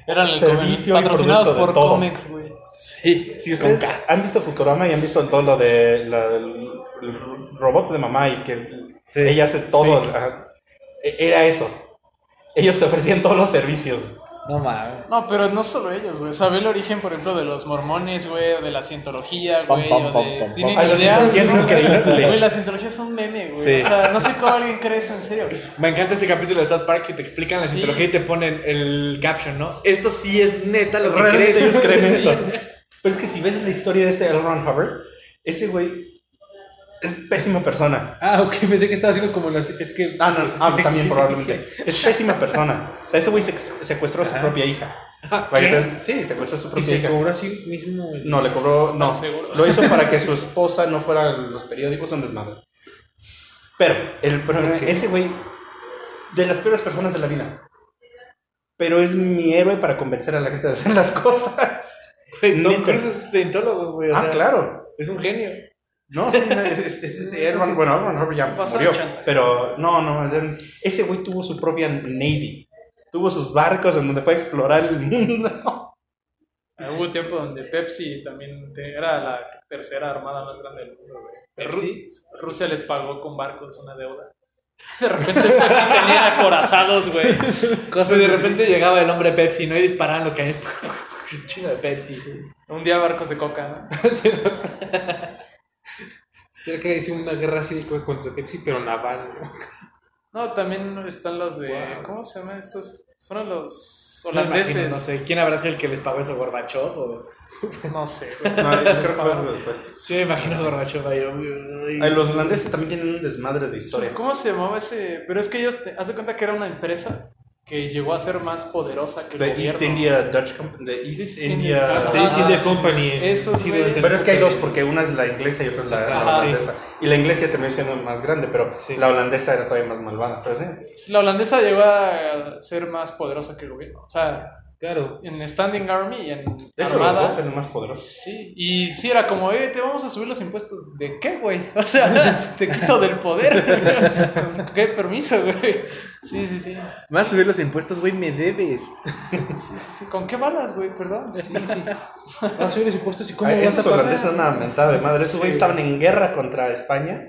[SPEAKER 4] Eran el
[SPEAKER 3] Servicio y
[SPEAKER 4] patrocinados
[SPEAKER 3] producto de
[SPEAKER 4] por
[SPEAKER 3] todo.
[SPEAKER 4] Güey.
[SPEAKER 2] Sí.
[SPEAKER 3] Si ustedes han visto Futurama y han visto todo lo de la- robots de mamá y que ella hace todo, ajá, e- era eso. Ellos te ofrecían todos los servicios.
[SPEAKER 2] No mames.
[SPEAKER 4] No, pero no solo ellos, güey. O sea, ve el origen, por ejemplo, de los mormones, güey, de la cientología, güey,
[SPEAKER 2] pam,
[SPEAKER 4] o
[SPEAKER 2] pam,
[SPEAKER 4] de...
[SPEAKER 2] pam,
[SPEAKER 4] Tienen
[SPEAKER 3] Ay, la
[SPEAKER 4] ideas...
[SPEAKER 3] es increíble.
[SPEAKER 4] Güey, la cientología es un meme, güey.
[SPEAKER 2] Sí.
[SPEAKER 4] O sea, no sé cómo alguien cree eso en serio.
[SPEAKER 2] Me encanta este capítulo de South Park que te explican la
[SPEAKER 4] Sí.
[SPEAKER 2] cientología y te ponen el caption, ¿no? Esto sí es neta lo que
[SPEAKER 3] Realmente
[SPEAKER 2] creen.
[SPEAKER 3] ellos creen [LAUGHS] esto. Pero es que si ves la historia de este L. Ron Hubbard, ese güey es pésima persona.
[SPEAKER 1] Ah, ok, pensé que estaba haciendo como las. Es que.
[SPEAKER 3] Ah, no, ah, también probablemente. Es [LAUGHS] pésima persona. O sea, ese güey secuestró a su propia hija. Que te- Sí, secuestró a su propia
[SPEAKER 1] se
[SPEAKER 3] hija.
[SPEAKER 1] cobró así mismo. el-
[SPEAKER 3] No, le cobró. No, lo hizo para que [LAUGHS] su esposa no fuera a los periódicos, un desmadre. Pero, el problema, ese güey, de las peores personas de la vida. Pero es mi héroe para convencer a la gente de hacer las [LAUGHS] cosas.
[SPEAKER 2] Tom. Cruise es cientólogo, güey.
[SPEAKER 3] Ah,
[SPEAKER 2] sea,
[SPEAKER 3] claro.
[SPEAKER 2] Es un genio.
[SPEAKER 3] No, sí, no, es, es, es- es- L. Ron- bueno. Ron Hubbard ya murió. Pero no, no, es- ese güey tuvo su propia Navy. Tuvo sus barcos en donde fue a explorar el mundo.
[SPEAKER 4] Ah, Hubo un tiempo donde Pepsi también era la tercera armada más grande del mundo, güey. Rusia les pagó con barcos una deuda. De repente Pepsi tenía acorazados, güey.
[SPEAKER 2] Cosa de repente llegaba el hombre Pepsi, ¿no? Y disparaban los cañones. [LAUGHS] Es chido de Pepsi.
[SPEAKER 4] Un día barcos de coca, ¿no? [LAUGHS]
[SPEAKER 1] Tiene que decir una guerra co- contra Pepsi, pero naval. ¿no?
[SPEAKER 4] No, también están los de.
[SPEAKER 1] Wow.
[SPEAKER 4] ¿Cómo se llaman estos? Fueron los
[SPEAKER 2] imagino,
[SPEAKER 4] holandeses.
[SPEAKER 2] No sé, ¿quién habrá sido el que les pagó eso, Gorbachev? O...
[SPEAKER 4] No sé. [LAUGHS]
[SPEAKER 3] No, creo que fue
[SPEAKER 4] pagaron.
[SPEAKER 3] algo después.
[SPEAKER 2] Sí, me imagino a Gorbachev ahí.
[SPEAKER 3] Ay, Los holandeses también tienen un desmadre de historia.
[SPEAKER 4] ¿Cómo se llamaba ese? Pero es que ellos, te, haz de cuenta que era una empresa que llegó a ser más poderosa que el
[SPEAKER 3] The
[SPEAKER 4] gobierno.
[SPEAKER 3] East India Dutch Company. The East
[SPEAKER 4] East
[SPEAKER 3] India.
[SPEAKER 4] India-
[SPEAKER 1] East Company.
[SPEAKER 4] Esos
[SPEAKER 1] sí,
[SPEAKER 4] güeyes.
[SPEAKER 3] Pero es que hay dos, porque una es la inglesa y otra es la, holandesa. Y la inglesa terminó siendo más grande, pero
[SPEAKER 1] Sí.
[SPEAKER 3] la holandesa era todavía más malvada. Pero sí.
[SPEAKER 4] La holandesa llegó a ser más poderosa que el gobierno. O sea,
[SPEAKER 1] Claro.
[SPEAKER 4] en Standing Army y en
[SPEAKER 3] De hecho,
[SPEAKER 4] Armada.
[SPEAKER 3] los dos eran más poderosos.
[SPEAKER 4] Sí, y sí era como, eh, te vamos a subir los impuestos. ¿De qué, güey? [LAUGHS] O sea, [LAUGHS] te quito del poder. ¿Con [LAUGHS] qué permiso, güey? Sí, sí, sí.
[SPEAKER 2] Más subir los impuestos, güey, me debes.
[SPEAKER 4] sí. ¿Con qué balas, güey? Perdón.
[SPEAKER 1] Sí, sí. Vas a subir los impuestos y cómo
[SPEAKER 3] Ay,
[SPEAKER 1] vas
[SPEAKER 3] esos
[SPEAKER 1] a pagar?
[SPEAKER 3] holandeses son una mentada de madre. Esos güeyes
[SPEAKER 1] Sí.
[SPEAKER 3] estaban en guerra contra España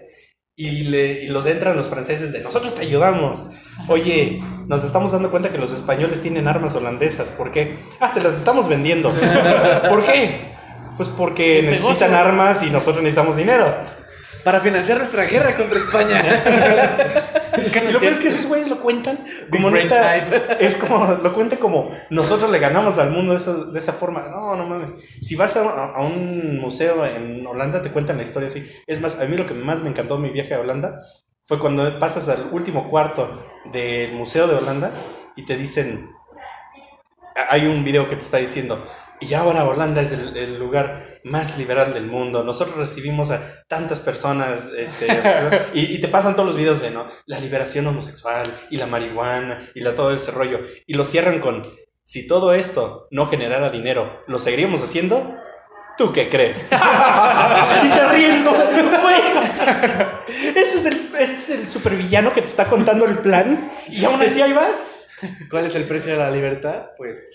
[SPEAKER 3] y, le, y los entran los franceses de nosotros te ayudamos. Oye, nos estamos dando cuenta que los españoles tienen armas holandesas. ¿Por qué? Ah, se las estamos vendiendo. [LAUGHS] ¿Por qué? Pues porque
[SPEAKER 4] Es
[SPEAKER 3] necesitan
[SPEAKER 4] negocio.
[SPEAKER 3] armas y nosotros necesitamos dinero.
[SPEAKER 2] Para financiar nuestra guerra contra España. [LAUGHS]
[SPEAKER 3] Y lo peor es que esos güeyes lo cuentan como neta. [LAUGHS] Es como, lo cuentan como nosotros le ganamos al mundo de esa, de esa forma. No, no mames. Si vas a, a un museo en Holanda, te cuentan la historia así. Es más, a mí lo que más me encantó de mi viaje a Holanda fue cuando pasas al último cuarto del Museo de Holanda y te dicen. Hay un video que te está diciendo. Y ahora Holanda es el, el lugar más liberal del mundo. Nosotros recibimos a tantas personas este, [LAUGHS] y, y te pasan todos los videos de ¿no? la liberación homosexual y la marihuana y la, todo ese rollo. Y lo cierran con, si todo esto no generara dinero, ¿lo seguiríamos haciendo? ¿Tú qué crees? [LAUGHS] [LAUGHS] y se ríen, como, güey. Este es, el, el supervillano que te está contando el plan y aún así ahí vas.
[SPEAKER 2] ¿Cuál es el precio de la libertad? Pues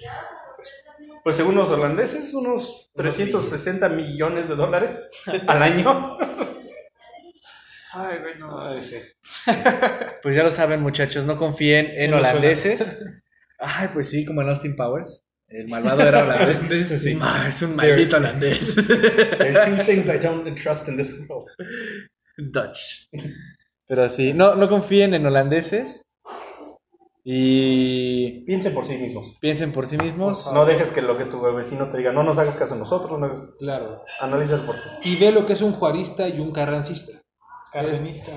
[SPEAKER 3] Pues según los holandeses, unos 360 millones de dólares al año.
[SPEAKER 4] Ay, güey, no. [LAUGHS]
[SPEAKER 2] Pues ya lo saben, muchachos, no confíen en holandeses. Ay, pues sí, como en Austin Powers. El malvado era holandés. [LAUGHS]
[SPEAKER 1] Sí.
[SPEAKER 2] Ma, es un maldito holandés. [LAUGHS]
[SPEAKER 3] There are two things I don't trust in this world.
[SPEAKER 2] Dutch. Pero sí, no, no confíen en holandeses. Y
[SPEAKER 3] Piensen por sí mismos.
[SPEAKER 2] piensen por sí mismos.
[SPEAKER 3] No dejes que lo que tu vecino te diga, no nos hagas caso a nosotros, no hagas...
[SPEAKER 1] Claro.
[SPEAKER 3] analiza el por qué.
[SPEAKER 1] Y ve lo que es un juarista y un carrancista.
[SPEAKER 4] Cardenista.